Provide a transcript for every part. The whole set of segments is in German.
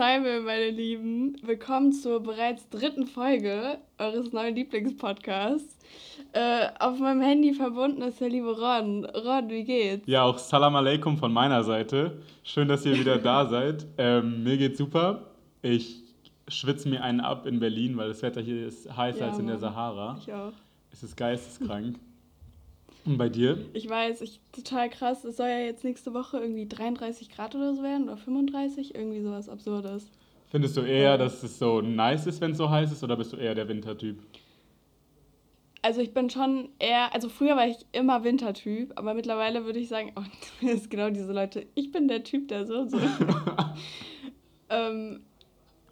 Simon, meine Lieben. Willkommen zur bereits dritten Folge eures neuen Lieblingspodcasts. Äh, auf meinem Handy verbunden ist der liebe Ron. Ron, wie geht's? Ja, auch Salam Aleikum von meiner Seite. Schön, dass ihr wieder da seid. Ähm, mir geht's super. Ich schwitze mir einen ab in Berlin, weil das Wetter hier ist heißer ja, als in der Sahara. Ich auch. Es ist geisteskrank. Und bei dir? Ich weiß, ich, total krass. Es soll ja jetzt nächste Woche irgendwie 33 Grad oder so werden oder 35, irgendwie sowas Absurdes. Findest du eher, dass es so nice ist, wenn es so heiß ist, oder bist du eher der Wintertyp? Also ich bin schon eher, also früher war ich immer Wintertyp, aber mittlerweile würde ich sagen, oh, das ist genau diese Leute, ich bin der Typ, der so und so. ähm,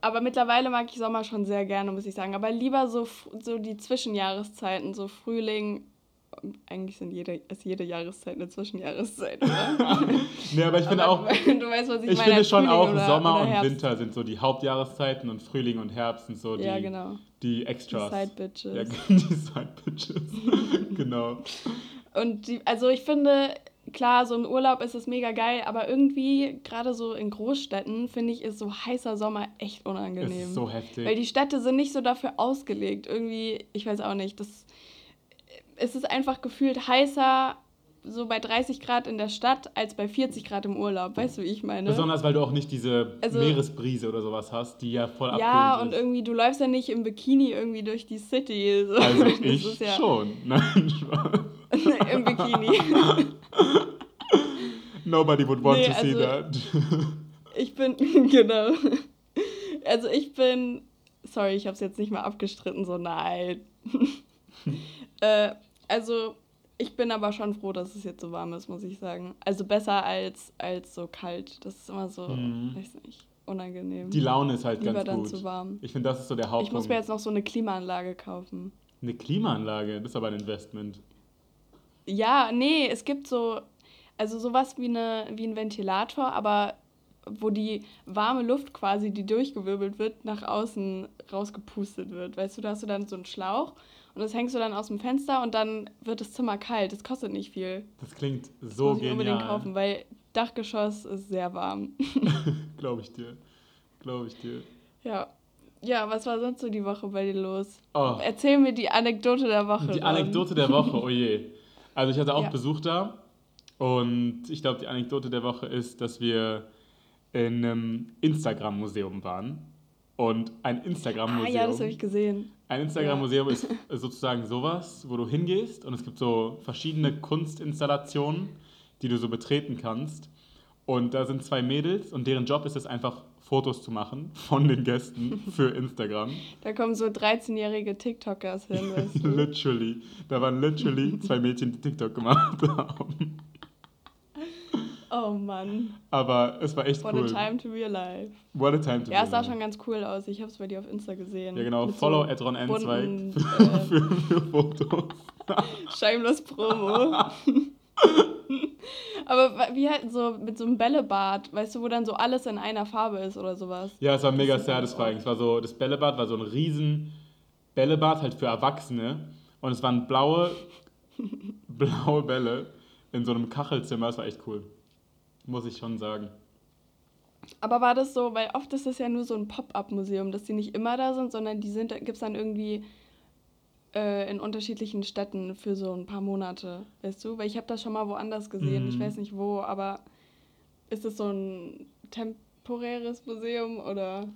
aber mittlerweile mag ich Sommer schon sehr gerne, muss ich sagen. Aber lieber so, so die Zwischenjahreszeiten, so Frühling, eigentlich sind jede, ist jede Jahreszeit eine Zwischenjahreszeit, oder? nee, aber ich finde auch. Du weißt, was ich, ich meine. finde schon auch, oder, Sommer oder und Winter sind so die Hauptjahreszeiten und Frühling und Herbst sind so die, ja, genau. die Extras. Die Side Bitches. Ja, die Side Bitches. genau. Und die, also ich finde, klar, so im Urlaub ist es mega geil, aber irgendwie, gerade so in Großstädten, finde ich, ist so heißer Sommer echt unangenehm. Ist so heftig. Weil die Städte sind nicht so dafür ausgelegt. Irgendwie, ich weiß auch nicht, das es ist einfach gefühlt heißer so bei 30 Grad in der Stadt als bei 40 Grad im Urlaub. Weißt du, wie ich meine? Besonders, weil du auch nicht diese also, Meeresbrise oder sowas hast, die ja voll Ja, und ist. irgendwie, du läufst ja nicht im Bikini irgendwie durch die City. So. Also ich ja schon. Nein. Im Bikini. Nobody would want nee, to see also, that. ich bin, genau. Also ich bin, sorry, ich habe es jetzt nicht mal abgestritten, so nein. äh, also ich bin aber schon froh, dass es jetzt so warm ist, muss ich sagen. Also besser als, als so kalt. Das ist immer so, mhm. weiß nicht, unangenehm. Die Laune ist halt Lieber ganz dann gut. zu warm. Ich finde, das ist so der Hauptpunkt. Ich muss mir jetzt noch so eine Klimaanlage kaufen. Eine Klimaanlage? Das ist aber ein Investment. Ja, nee, es gibt so, also sowas wie, eine, wie ein Ventilator, aber wo die warme Luft quasi, die durchgewirbelt wird, nach außen rausgepustet wird. Weißt du, da hast du dann so einen Schlauch und das hängst du dann aus dem Fenster und dann wird das Zimmer kalt. Das kostet nicht viel. Das klingt so das muss ich genial. unbedingt kaufen, weil Dachgeschoss ist sehr warm. Glaube ich dir. Glaube ich dir. Ja. Ja, was war sonst so die Woche bei dir los? Oh. Erzähl mir die Anekdote der Woche. Die dann. Anekdote der Woche, oh je. Also ich hatte auch ja. Besuch da und ich glaube, die Anekdote der Woche ist, dass wir in einem Instagram-Museum waren. Und ein Instagram-Museum. Ah, ja, das habe ich gesehen. Ein Instagram-Museum ist sozusagen sowas, wo du hingehst und es gibt so verschiedene Kunstinstallationen, die du so betreten kannst. Und da sind zwei Mädels und deren Job ist es einfach, Fotos zu machen von den Gästen für Instagram. Da kommen so 13-jährige TikTokers hin. Weißt du? literally. Da waren literally zwei Mädchen, die TikTok gemacht haben. Oh Mann. Aber es war echt What cool. What a time to be alive. What a time to ja, be alive. Ja, es sah schon ganz cool aus. Ich habe es bei dir auf Insta gesehen. Ja, genau. Mit Follow so adron2 für, äh, für, für Fotos. Shameless Promo. Aber wie halt so mit so einem Bällebad, weißt du, wo dann so alles in einer Farbe ist oder sowas. Ja, es war mega satisfying. Es war so, das Bällebad war so ein riesen Bällebad halt für Erwachsene. Und es waren blaue, blaue Bälle in so einem Kachelzimmer. Es war echt cool muss ich schon sagen. Aber war das so, weil oft ist das ja nur so ein Pop-up-Museum, dass die nicht immer da sind, sondern die sind, gibt es dann irgendwie äh, in unterschiedlichen Städten für so ein paar Monate, weißt du? Weil ich habe das schon mal woanders gesehen, mhm. ich weiß nicht wo, aber ist das so ein temporäres Museum oder?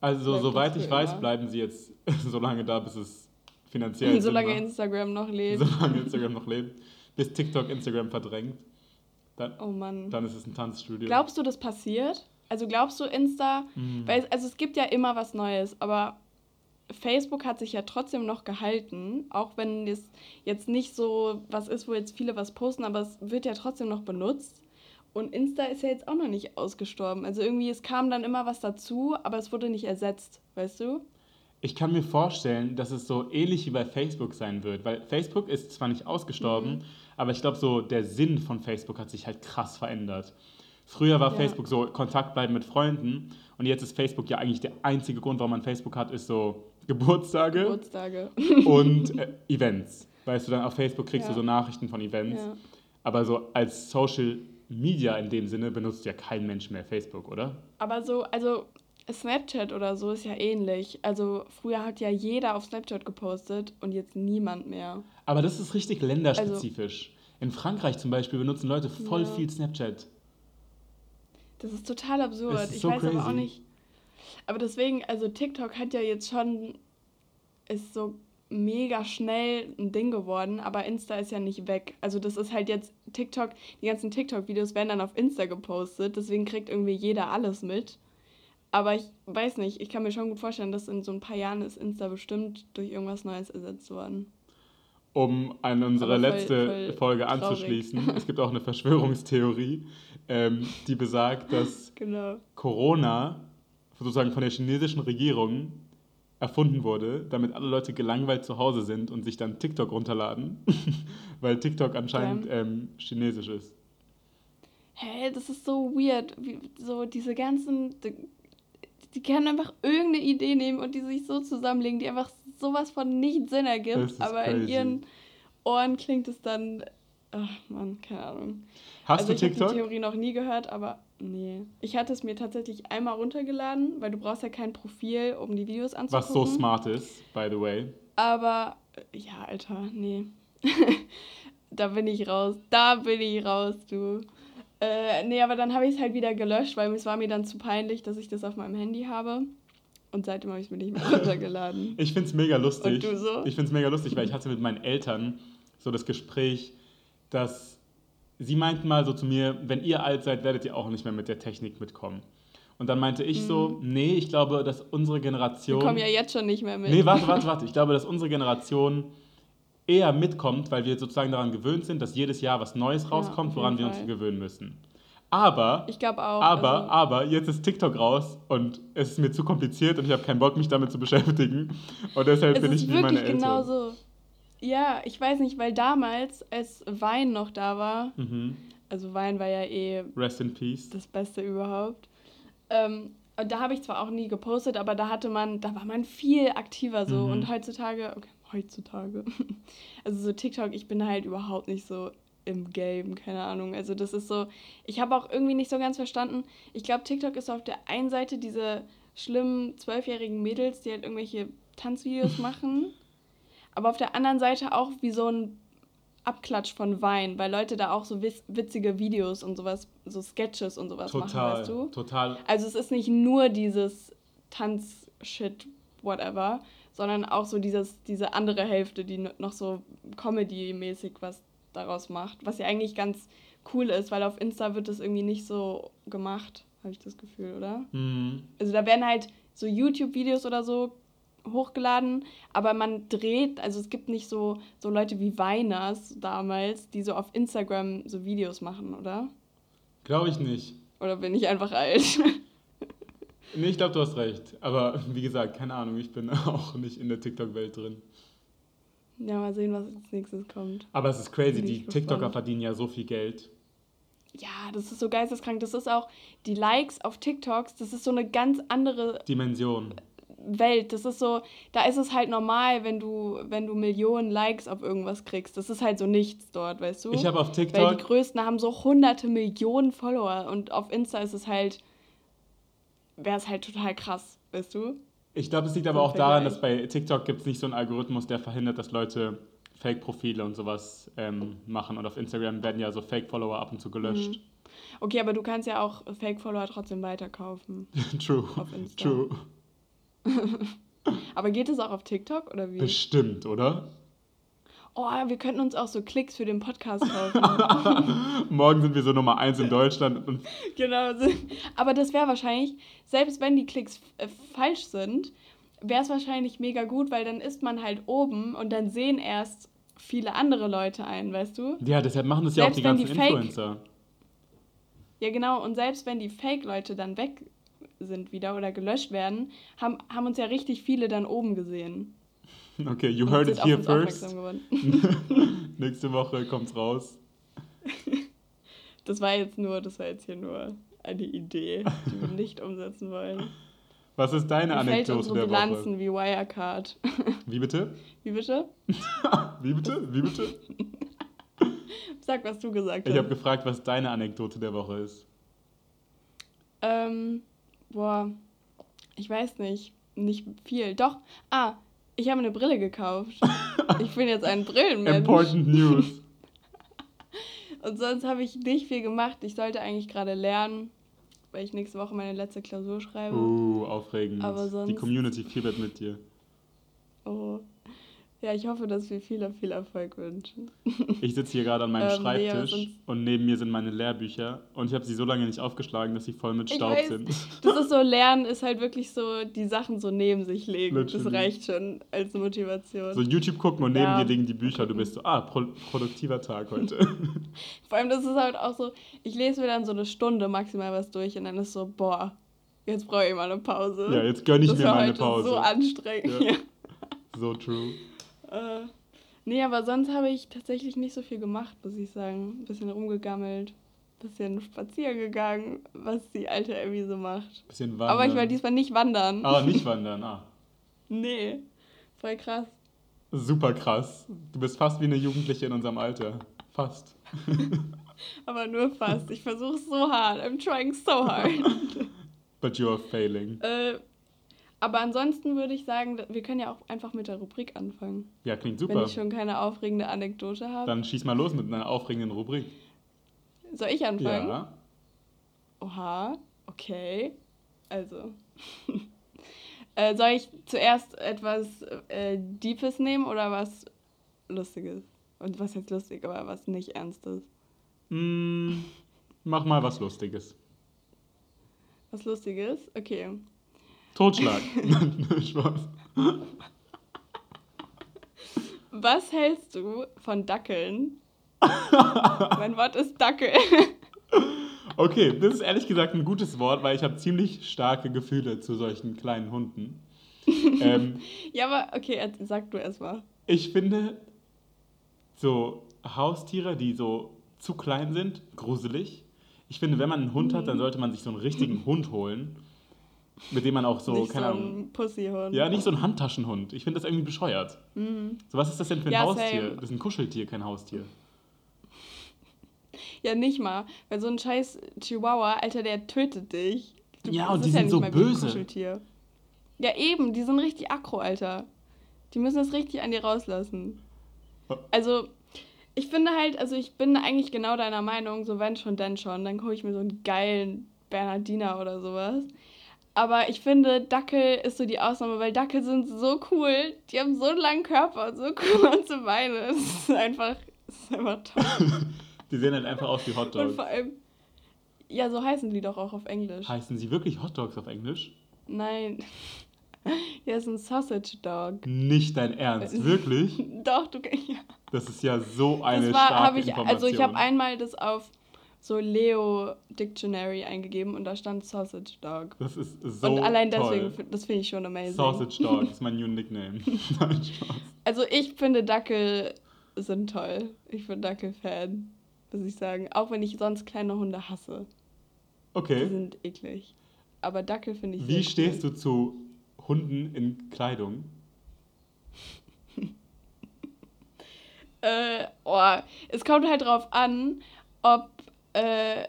Also soweit ich weiß, bleiben sie jetzt so lange da, bis es finanziell Solange Instagram noch lebt. Solange Instagram noch lebt. Bis TikTok Instagram verdrängt. Dann, oh Mann. Dann ist es ein Tanzstudio. Glaubst du, das passiert? Also glaubst du, Insta, mhm. weil also es gibt ja immer was Neues, aber Facebook hat sich ja trotzdem noch gehalten, auch wenn es jetzt nicht so was ist, wo jetzt viele was posten, aber es wird ja trotzdem noch benutzt. Und Insta ist ja jetzt auch noch nicht ausgestorben. Also irgendwie, es kam dann immer was dazu, aber es wurde nicht ersetzt, weißt du? Ich kann mir vorstellen, dass es so ähnlich wie bei Facebook sein wird, weil Facebook ist zwar nicht ausgestorben, mhm. Aber ich glaube, so der Sinn von Facebook hat sich halt krass verändert. Früher war ja. Facebook so Kontakt bleiben mit Freunden und jetzt ist Facebook ja eigentlich der einzige Grund, warum man Facebook hat, ist so Geburtstage, Geburtstage. und äh, Events. Weißt du, dann auf Facebook kriegst ja. du so Nachrichten von Events. Ja. Aber so als Social Media in dem Sinne benutzt ja kein Mensch mehr Facebook, oder? Aber so, also Snapchat oder so ist ja ähnlich. Also früher hat ja jeder auf Snapchat gepostet und jetzt niemand mehr. Aber das ist richtig länderspezifisch. Also, In Frankreich zum Beispiel benutzen Leute voll ja. viel Snapchat. Das ist total absurd. Ist ich so weiß crazy. aber auch nicht. Aber deswegen, also TikTok hat ja jetzt schon, ist so mega schnell ein Ding geworden, aber Insta ist ja nicht weg. Also das ist halt jetzt TikTok, die ganzen TikTok-Videos werden dann auf Insta gepostet, deswegen kriegt irgendwie jeder alles mit. Aber ich weiß nicht, ich kann mir schon gut vorstellen, dass in so ein paar Jahren ist Insta bestimmt durch irgendwas Neues ersetzt worden. Um an unsere voll, letzte voll Folge traurig. anzuschließen, es gibt auch eine Verschwörungstheorie, ähm, die besagt, dass genau. Corona sozusagen von der chinesischen Regierung erfunden wurde, damit alle Leute gelangweilt zu Hause sind und sich dann TikTok runterladen, weil TikTok anscheinend ja. ähm, chinesisch ist. Hä, hey, das ist so weird. Wie, so diese ganzen die können einfach irgendeine Idee nehmen und die sich so zusammenlegen, die einfach sowas von nicht Sinn ergibt, aber crazy. in ihren Ohren klingt es dann, ach man, keine Ahnung. Hast also du TikTok? Ich habe die Theorie noch nie gehört, aber nee. Ich hatte es mir tatsächlich einmal runtergeladen, weil du brauchst ja kein Profil, um die Videos anzugucken. Was so smart ist, by the way. Aber, ja, Alter, nee. da bin ich raus. Da bin ich raus, du. Äh, nee, aber dann habe ich es halt wieder gelöscht, weil es war mir dann zu peinlich, dass ich das auf meinem Handy habe. Und seitdem habe ich es mir nicht mehr runtergeladen. ich finde es mega lustig. Und du so? Ich finde es mega lustig, weil ich hatte mit meinen Eltern so das Gespräch, dass sie meinten mal so zu mir, wenn ihr alt seid, werdet ihr auch nicht mehr mit der Technik mitkommen. Und dann meinte ich mhm. so, nee, ich glaube, dass unsere Generation... Wir kommen ja jetzt schon nicht mehr mit. Nee, warte, warte, warte. Ich glaube, dass unsere Generation eher mitkommt, weil wir sozusagen daran gewöhnt sind, dass jedes Jahr was Neues rauskommt, ja, woran wir uns gewöhnen müssen. Aber, ich auch, aber, also aber jetzt ist TikTok raus und es ist mir zu kompliziert und ich habe keinen Bock, mich damit zu beschäftigen. Und deshalb bin ich wie meine Eltern. Genau so. Ja, ich weiß nicht, weil damals, als Wein noch da war, mhm. also Wein war ja eh Rest in Peace. das Beste überhaupt. Ähm, da habe ich zwar auch nie gepostet, aber da hatte man, da war man viel aktiver so. Mhm. Und heutzutage, okay, heutzutage. Also so TikTok, ich bin halt überhaupt nicht so im Game, keine Ahnung. Also das ist so, ich habe auch irgendwie nicht so ganz verstanden. Ich glaube, TikTok ist auf der einen Seite diese schlimmen zwölfjährigen Mädels, die halt irgendwelche Tanzvideos machen, aber auf der anderen Seite auch wie so ein Abklatsch von Wein, weil Leute da auch so witzige Videos und sowas, so Sketches und sowas total, machen, weißt du? Total. Also es ist nicht nur dieses Tanz-Shit, whatever, sondern auch so dieses, diese andere Hälfte, die noch so Comedy-mäßig was daraus macht, was ja eigentlich ganz cool ist, weil auf Insta wird das irgendwie nicht so gemacht, habe ich das Gefühl, oder? Mhm. Also da werden halt so YouTube-Videos oder so hochgeladen, aber man dreht, also es gibt nicht so, so Leute wie Weiners damals, die so auf Instagram so Videos machen, oder? Glaube ich nicht. Oder bin ich einfach alt? Nee, ich glaube, du hast recht. Aber wie gesagt, keine Ahnung, ich bin auch nicht in der TikTok-Welt drin. Ja, mal sehen, was als nächstes kommt. Aber es ist crazy, die TikToker verdienen ja so viel Geld. Ja, das ist so geisteskrank. Das ist auch die Likes auf TikToks, das ist so eine ganz andere Dimension. Welt. Das ist so, da ist es halt normal, wenn du, wenn du Millionen Likes auf irgendwas kriegst. Das ist halt so nichts dort, weißt du? Ich habe auf TikTok. Weil die größten haben so hunderte Millionen Follower und auf Insta ist es halt wäre es halt total krass, weißt du? Ich glaube, es liegt aber auch daran, dass bei TikTok gibt es nicht so einen Algorithmus, der verhindert, dass Leute Fake-Profile und sowas ähm, machen. Und auf Instagram werden ja so Fake-Follower ab und zu gelöscht. Mhm. Okay, aber du kannst ja auch Fake-Follower trotzdem weiterkaufen. True. Auf. True. aber geht es auch auf TikTok oder wie? Bestimmt, oder? Oh, wir könnten uns auch so Klicks für den Podcast kaufen. Morgen sind wir so Nummer eins in Deutschland. genau. Aber das wäre wahrscheinlich, selbst wenn die Klicks äh, falsch sind, wäre es wahrscheinlich mega gut, weil dann ist man halt oben und dann sehen erst viele andere Leute ein, weißt du? Ja, deshalb machen das ja auch die ganzen die Influencer. Ja, genau. Und selbst wenn die Fake-Leute dann weg sind wieder oder gelöscht werden, haben, haben uns ja richtig viele dann oben gesehen. Okay, you heard it here first. Nächste Woche kommt's raus. Das war jetzt nur, das war jetzt hier nur eine Idee, die wir nicht umsetzen wollen. Was ist deine Anekdote unsere der Bilanzen Woche? wie Wirecard. Wie bitte? Wie bitte? wie bitte? Wie bitte? Sag, was du gesagt hast. Ich habe gefragt, was deine Anekdote der Woche ist. Ähm, boah. Ich weiß nicht. Nicht viel. Doch. Ah, ich habe eine Brille gekauft. ich bin jetzt ein Brillenmensch. Important News. Und sonst habe ich nicht viel gemacht. Ich sollte eigentlich gerade lernen, weil ich nächste Woche meine letzte Klausur schreibe. Oh, aufregend. Aber sonst... Die Community fiebert mit dir. Oh. Ja, ich hoffe, dass wir viel, viel Erfolg wünschen. Ich sitze hier gerade an meinem ähm, Schreibtisch nee, und neben mir sind meine Lehrbücher und ich habe sie so lange nicht aufgeschlagen, dass sie voll mit Staub weiß, sind. Das ist so, Lernen ist halt wirklich so, die Sachen so neben sich legen. Literally. Das reicht schon als Motivation. So YouTube gucken und neben ja. dir liegen die Bücher. Du bist so, ah, pro produktiver Tag heute. Vor allem, das ist halt auch so, ich lese mir dann so eine Stunde maximal was durch und dann ist so, boah, jetzt brauche ich mal eine Pause. Ja, jetzt gönne ich das mir mal eine Pause. so anstrengend. Ja. So true. Äh, nee, aber sonst habe ich tatsächlich nicht so viel gemacht, muss ich sagen. Ein bisschen rumgegammelt, ein bisschen spazieren gegangen, was die alte Abby so macht. Bisschen wandern. Aber ich war diesmal nicht wandern. Ah, nicht wandern, ah. nee, voll krass. Super krass. Du bist fast wie eine Jugendliche in unserem Alter. Fast. aber nur fast. Ich versuche so hart. I'm trying so hard. But you're failing. Äh, aber ansonsten würde ich sagen, wir können ja auch einfach mit der Rubrik anfangen. Ja, klingt super. Wenn ich schon keine aufregende Anekdote habe. Dann schieß mal los mit einer aufregenden Rubrik. Soll ich anfangen? Ja. Oha, okay. Also. äh, soll ich zuerst etwas äh, Deepes nehmen oder was Lustiges? Und was jetzt lustig, aber was nicht Ernstes? Mm, mach mal was Lustiges. Was Lustiges? Okay. Totschlag. Spaß. Was hältst du von Dackeln? mein Wort ist Dackel. okay, das ist ehrlich gesagt ein gutes Wort, weil ich habe ziemlich starke Gefühle zu solchen kleinen Hunden. ähm, ja, aber okay, sag du erst mal. Ich finde so Haustiere, die so zu klein sind, gruselig. Ich finde, wenn man einen Hund hat, dann sollte man sich so einen richtigen Hund holen mit dem man auch so, nicht keine so Ahnung. Pussyhund. Ja, nicht so ein Handtaschenhund. Ich finde das irgendwie bescheuert. Mhm. So, was ist das denn für ein ja, Haustier? Same. Das ist ein Kuscheltier, kein Haustier. Ja, nicht mal. Weil so ein scheiß Chihuahua, Alter, der tötet dich. Du, ja, und die sind ja so böse. Ja, eben, die sind richtig aggro, Alter. Die müssen das richtig an dir rauslassen. Oh. Also, ich finde halt, also ich bin eigentlich genau deiner Meinung, so wenn schon, denn schon. Dann hole ich mir so einen geilen Bernardiner oder sowas. Aber ich finde, Dackel ist so die Ausnahme, weil Dackel sind so cool. Die haben so einen langen Körper und so kurze Beine. Es ist einfach, es ist einfach toll. die sehen halt einfach aus wie Hotdogs. Und vor allem, ja, so heißen die doch auch auf Englisch. Heißen sie wirklich Hotdogs auf Englisch? Nein. Ja, ist ein Sausage Dog. Nicht dein Ernst, wirklich? doch, du ja. Das ist ja so eine das war, starke ich, Information. Also ich habe einmal das auf so Leo Dictionary eingegeben und da stand Sausage Dog. Das ist so Und allein deswegen, toll. das finde ich schon amazing. Sausage Dog ist mein new Nickname. also ich finde Dackel sind toll. Ich bin Dackel-Fan, muss ich sagen. Auch wenn ich sonst kleine Hunde hasse. Okay. Die sind eklig. Aber Dackel finde ich Wie stehst cool. du zu Hunden in Kleidung? äh, oh, es kommt halt drauf an, ob äh,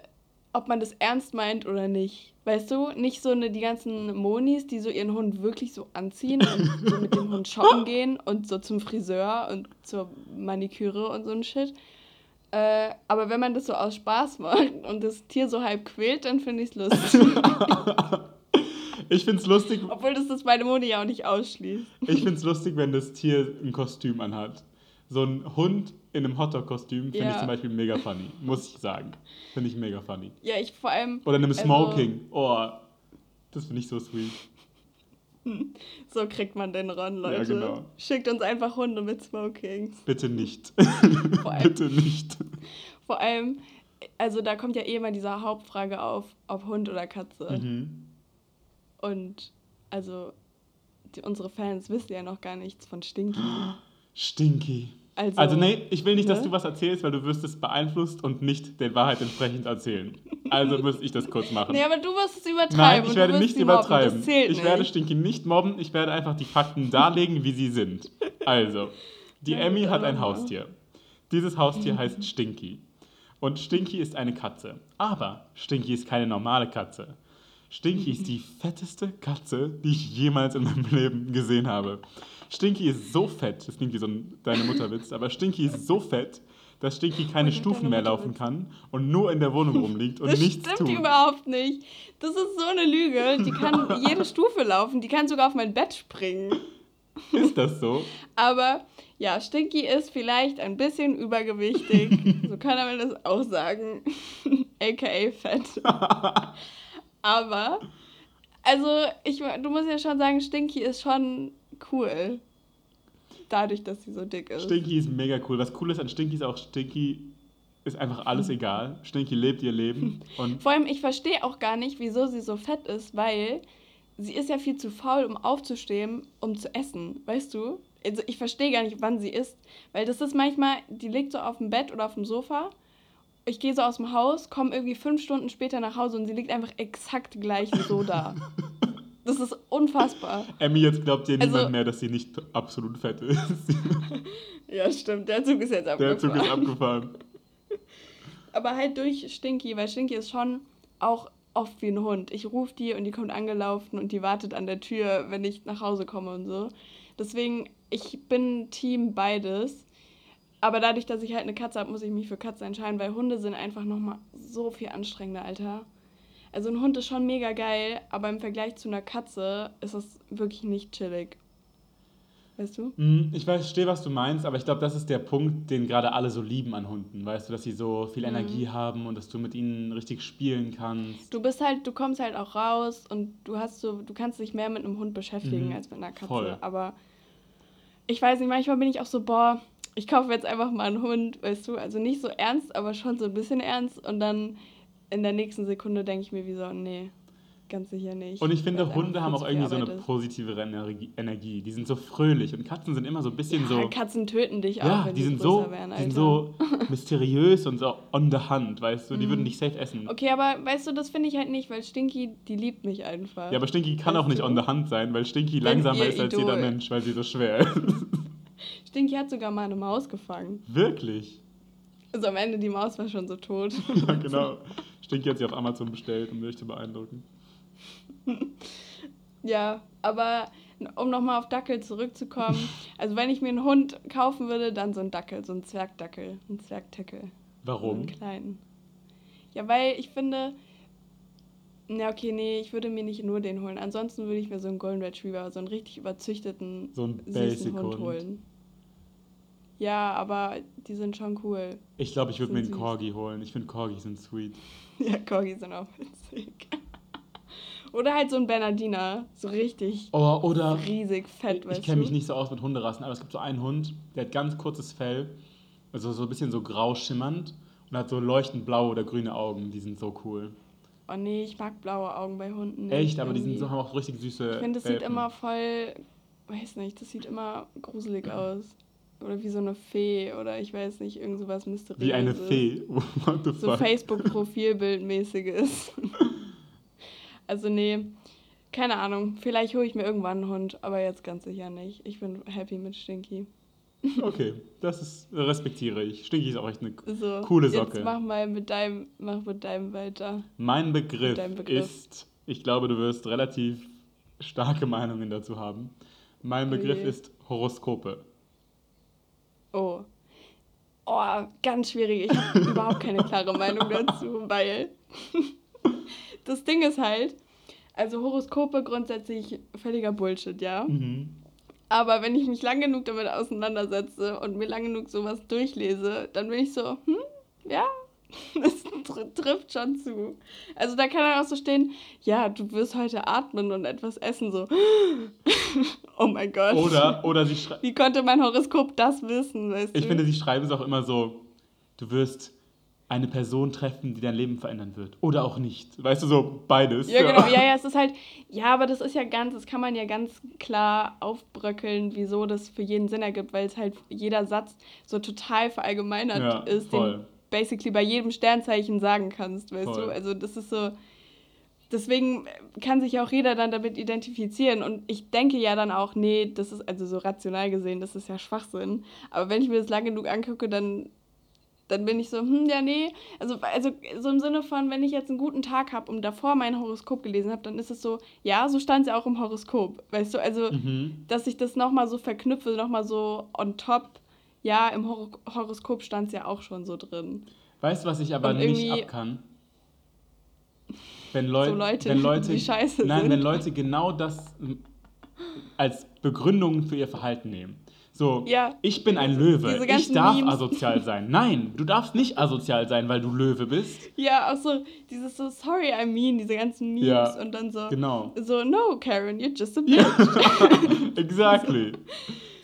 ob man das ernst meint oder nicht. Weißt du, nicht so eine, die ganzen Monis, die so ihren Hund wirklich so anziehen und so mit dem Hund shoppen gehen und so zum Friseur und zur Maniküre und so ein Shit. Äh, aber wenn man das so aus Spaß macht und das Tier so halb quält, dann finde ich es lustig. ich finde es lustig. Obwohl das das meine Moni ja auch nicht ausschließt. Ich finde es lustig, wenn das Tier ein Kostüm anhat so ein Hund in einem Hotdog-Kostüm finde ja. ich zum Beispiel mega funny, muss ich sagen. Finde ich mega funny. Ja, ich vor allem. Oder in einem also Smoking. oh, das finde ich so sweet. So kriegt man den Ron, Leute. Ja, genau. Schickt uns einfach Hunde mit Smokings. Bitte nicht. allem, Bitte nicht. Vor allem, also da kommt ja eh immer diese Hauptfrage auf, ob Hund oder Katze. Mhm. Und also die, unsere Fans wissen ja noch gar nichts von Stinky. Stinky. Also, also nee, ich will nicht, ne? dass du was erzählst, weil du wirst es beeinflusst und nicht der Wahrheit entsprechend erzählen. Also müsste ich das kurz machen. Nee, aber du wirst es übertreiben. Nein, ich werde nicht übertreiben. ich nicht. werde Stinky nicht mobben, ich werde einfach die Fakten darlegen, wie sie sind. Also, die Emmy hat ein Haustier. Dieses Haustier heißt Stinky. Und Stinky ist eine Katze. Aber Stinky ist keine normale Katze. Stinky ist die fetteste Katze, die ich jemals in meinem Leben gesehen habe. Stinky ist so fett, das klingt wie so ein Deine Mutterwitz, aber Stinky ist so fett, dass Stinky keine Stufen mehr laufen kann und nur in der Wohnung rumliegt und das nichts tut. Das stimmt überhaupt nicht. Das ist so eine Lüge. Die kann jede Stufe laufen. Die kann sogar auf mein Bett springen. Ist das so? Aber ja, Stinky ist vielleicht ein bisschen übergewichtig. so kann man das auch sagen. AKA fett. Aber, also, ich, du musst ja schon sagen, Stinky ist schon cool. Dadurch, dass sie so dick ist. Stinky ist mega cool. Was cool ist an Stinky ist auch, Stinky ist einfach alles egal. Stinky lebt ihr Leben. Und Vor allem, ich verstehe auch gar nicht, wieso sie so fett ist, weil sie ist ja viel zu faul, um aufzustehen, um zu essen. Weißt du? Also ich verstehe gar nicht, wann sie isst. Weil das ist manchmal, die liegt so auf dem Bett oder auf dem Sofa. Ich gehe so aus dem Haus, komme irgendwie fünf Stunden später nach Hause und sie liegt einfach exakt gleich so da. Das ist unfassbar. Emmy, jetzt glaubt dir niemand also, mehr, dass sie nicht absolut fett ist. ja, stimmt. Der Zug ist jetzt abgefahren. Der Zug ist abgefahren. Aber halt durch Stinky, weil Stinky ist schon auch oft wie ein Hund. Ich rufe die und die kommt angelaufen und die wartet an der Tür, wenn ich nach Hause komme und so. Deswegen, ich bin Team beides. Aber dadurch, dass ich halt eine Katze habe, muss ich mich für Katze entscheiden, weil Hunde sind einfach nochmal so viel anstrengender, Alter. Also ein Hund ist schon mega geil, aber im Vergleich zu einer Katze ist das wirklich nicht chillig. Weißt du? Hm, ich verstehe, was du meinst, aber ich glaube, das ist der Punkt, den gerade alle so lieben an Hunden. Weißt du, dass sie so viel mhm. Energie haben und dass du mit ihnen richtig spielen kannst. Du bist halt, du kommst halt auch raus und du hast so, du kannst dich mehr mit einem Hund beschäftigen mhm. als mit einer Katze. Voll. Aber ich weiß nicht, manchmal bin ich auch so, boah, ich kaufe jetzt einfach mal einen Hund, weißt du? Also nicht so ernst, aber schon so ein bisschen ernst und dann in der nächsten Sekunde denke ich mir wie so, nee, ganz sicher nicht. Und ich finde, Hunde haben auch irgendwie so eine positive Energie. Die sind so fröhlich und Katzen sind immer so ein bisschen ja, so. Katzen töten dich auch, ja, wenn die, sind so, werden, Alter. Die sind so mysteriös und so on the hand, weißt du? Die mhm. würden dich safe essen. Okay, aber weißt du, das finde ich halt nicht, weil Stinky, die liebt mich einfach. Ja, aber Stinky kann weißt auch nicht du? on the hand sein, weil Stinky langsamer ist als Idol. jeder Mensch, weil sie so schwer ist. Stinky hat sogar mal eine Maus gefangen. Wirklich? Also am Ende die Maus war schon so tot. ja, genau. Stinky hat sie auf Amazon bestellt, um dich zu beeindrucken. ja, aber um nochmal auf Dackel zurückzukommen, also wenn ich mir einen Hund kaufen würde, dann so ein Dackel, so ein Zwergdackel, ein Zwergtackel. Warum? einen kleinen. Ja, weil ich finde, na okay, nee, ich würde mir nicht nur den holen. Ansonsten würde ich mir so einen Golden Retriever, so einen richtig überzüchteten, so einen süßen Hund holen. Ja, aber die sind schon cool. Ich glaube, ich würde mir einen Corgi holen. Ich finde Corgis sind sweet. Ja, Corgis sind auch witzig. Oder halt so ein Bernardiner, so richtig oh, oder riesig fett, Ich, ich kenne mich nicht so aus mit Hunderassen, aber es gibt so einen Hund, der hat ganz kurzes Fell, also so ein bisschen so grau schimmernd und hat so leuchtend blaue oder grüne Augen, die sind so cool. Oh nee, ich mag blaue Augen bei Hunden nicht. Echt, aber irgendwie. die sind so, haben auch richtig süße. Ich finde, das sieht immer voll, weiß nicht, das sieht immer gruselig aus. Oder wie so eine Fee oder ich weiß nicht, irgend sowas Mysteriöses. Wie eine Fee? What the so Facebook-Profilbildmäßiges. also nee, keine Ahnung. Vielleicht hole ich mir irgendwann einen Hund, aber jetzt ganz sicher nicht. Ich bin happy mit Stinky. Okay, das ist, respektiere ich. Stinky ist auch echt eine so, coole Socke. Jetzt mach mal mit deinem, mach mit deinem weiter. Mein Begriff, Begriff, ist, ich glaube, du wirst relativ starke Meinungen dazu haben. Mein Begriff okay. ist Horoskope. Oh. Oh, ganz schwierig. Ich habe überhaupt keine klare Meinung dazu, weil das Ding ist halt, also Horoskope grundsätzlich völliger Bullshit, ja. Mhm. Aber wenn ich mich lang genug damit auseinandersetze und mir lang genug sowas durchlese, dann bin ich so, hm, ja, das tr trifft schon zu. Also da kann dann auch so stehen, ja, du wirst heute atmen und etwas essen, so. oh mein Gott. Oder, oder sie schreibt. Wie konnte mein Horoskop das wissen, weißt Ich du? finde, sie schreiben es auch immer so, du wirst eine Person treffen, die dein Leben verändern wird. Oder auch nicht. Weißt du, so beides. Ja, genau. Ja, ja, es ist halt, ja, aber das ist ja ganz, das kann man ja ganz klar aufbröckeln, wieso das für jeden Sinn ergibt, weil es halt jeder Satz so total verallgemeinert ja, ist, voll. den basically bei jedem Sternzeichen sagen kannst, weißt Voll. du? Also das ist so. Deswegen kann sich auch jeder dann damit identifizieren. Und ich denke ja dann auch, nee, das ist also so rational gesehen, das ist ja Schwachsinn. Aber wenn ich mir das lang genug angucke, dann dann bin ich so, hm, ja, nee. Also, also so im Sinne von, wenn ich jetzt einen guten Tag habe und davor mein Horoskop gelesen habe, dann ist es so, ja, so stand es ja auch im Horoskop. Weißt du, also, mhm. dass ich das nochmal so verknüpfe, nochmal so on top. Ja, im Hor Horoskop stand es ja auch schon so drin. Weißt du, was ich aber nicht ab kann? Wenn, Leu so Leute, wenn Leute, die scheiße nein, sind. wenn Leute genau das als Begründung für ihr Verhalten nehmen. So, ja. ich bin ein Löwe, ich darf Memes. asozial sein. Nein, du darfst nicht asozial sein, weil du Löwe bist. Ja, auch so, dieses so, sorry, I mean, diese ganzen Memes ja, und dann so, genau. so, no, Karen, you're just a bitch. Ja. exactly.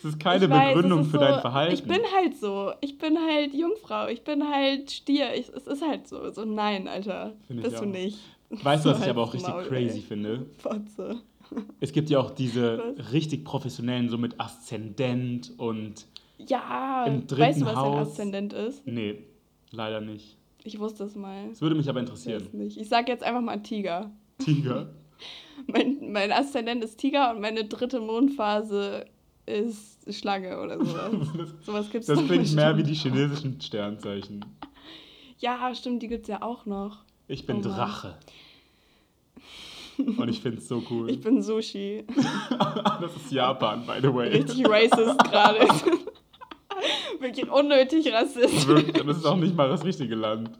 Es ist keine weiß, Begründung ist für so, dein Verhalten. Ich bin halt so. Ich bin halt Jungfrau. Ich bin halt Stier. Ich, es ist halt so. So, nein, Alter. Find bist du nicht. Weißt du, was ich aber auch richtig Maul, crazy ey. finde? Fotze. Es gibt ja auch diese was? richtig professionellen, so mit Aszendent und ja, im dritten weißt du, was Haus. ein Aszendent ist? Nee, leider nicht. Ich wusste es mal. Es würde mich aber interessieren. Ich, nicht. ich sag jetzt einfach mal Tiger. Tiger? mein, mein Aszendent ist Tiger und meine dritte Mondphase ist Schlange oder sowas. das, sowas gibt's Das klingt mehr wie die chinesischen Sternzeichen. Ja, stimmt, die gibt es ja auch noch. Ich bin oh Drache. Und ich finde es so cool. Ich bin Sushi. das ist Japan, by the way. Richtig racist gerade. Wirklich unnötig rassistisch. Das ist auch nicht mal das richtige Land.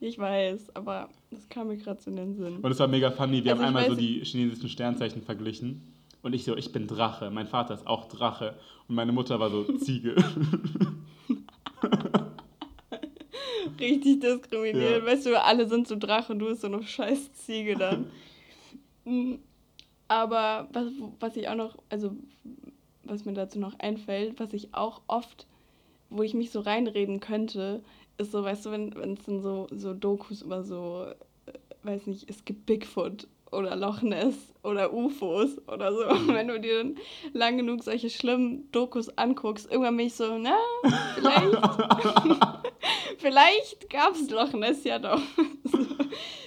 Ich weiß, aber das kam mir gerade so in den Sinn. Und es war mega funny. Wir also haben einmal so die chinesischen Sternzeichen verglichen. Und ich so, ich bin Drache. Mein Vater ist auch Drache. Und meine Mutter war so Ziege. Richtig diskriminiert. Ja. Weißt du, alle sind so Drache und du bist so eine scheiß Ziege dann. Mm, aber was, was ich auch noch, also was mir dazu noch einfällt, was ich auch oft, wo ich mich so reinreden könnte, ist so, weißt du, wenn es dann so, so Dokus über so, äh, weiß nicht, es gibt Bigfoot oder Loch Ness oder UFOs oder so. Mhm. Wenn du dir dann lang genug solche schlimmen Dokus anguckst, irgendwann bin ich so, na, vielleicht, vielleicht gab es Loch Ness ja doch.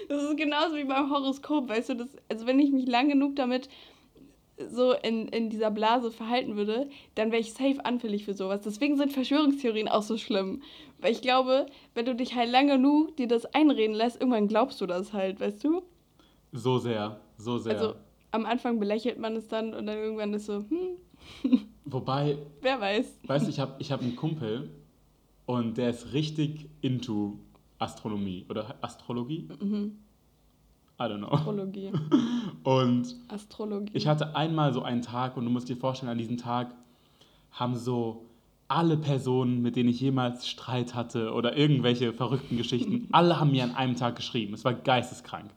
das ist genauso wie beim Horoskop, weißt du, das, also wenn ich mich lang genug damit so in, in dieser Blase verhalten würde, dann wäre ich safe anfällig für sowas. Deswegen sind Verschwörungstheorien auch so schlimm. Weil ich glaube, wenn du dich halt lang genug dir das einreden lässt, irgendwann glaubst du das halt, weißt du? So sehr, so sehr. Also am Anfang belächelt man es dann und dann irgendwann ist so, hm. Wobei. Wer weiß. Weißt du, ich habe ich hab einen Kumpel und der ist richtig into Astronomie oder Astrologie. Mhm. I don't know. Astrologie. Und Astrologie. ich hatte einmal so einen Tag und du musst dir vorstellen, an diesem Tag haben so alle Personen, mit denen ich jemals Streit hatte oder irgendwelche verrückten Geschichten, alle haben mir an einem Tag geschrieben. Es war geisteskrank.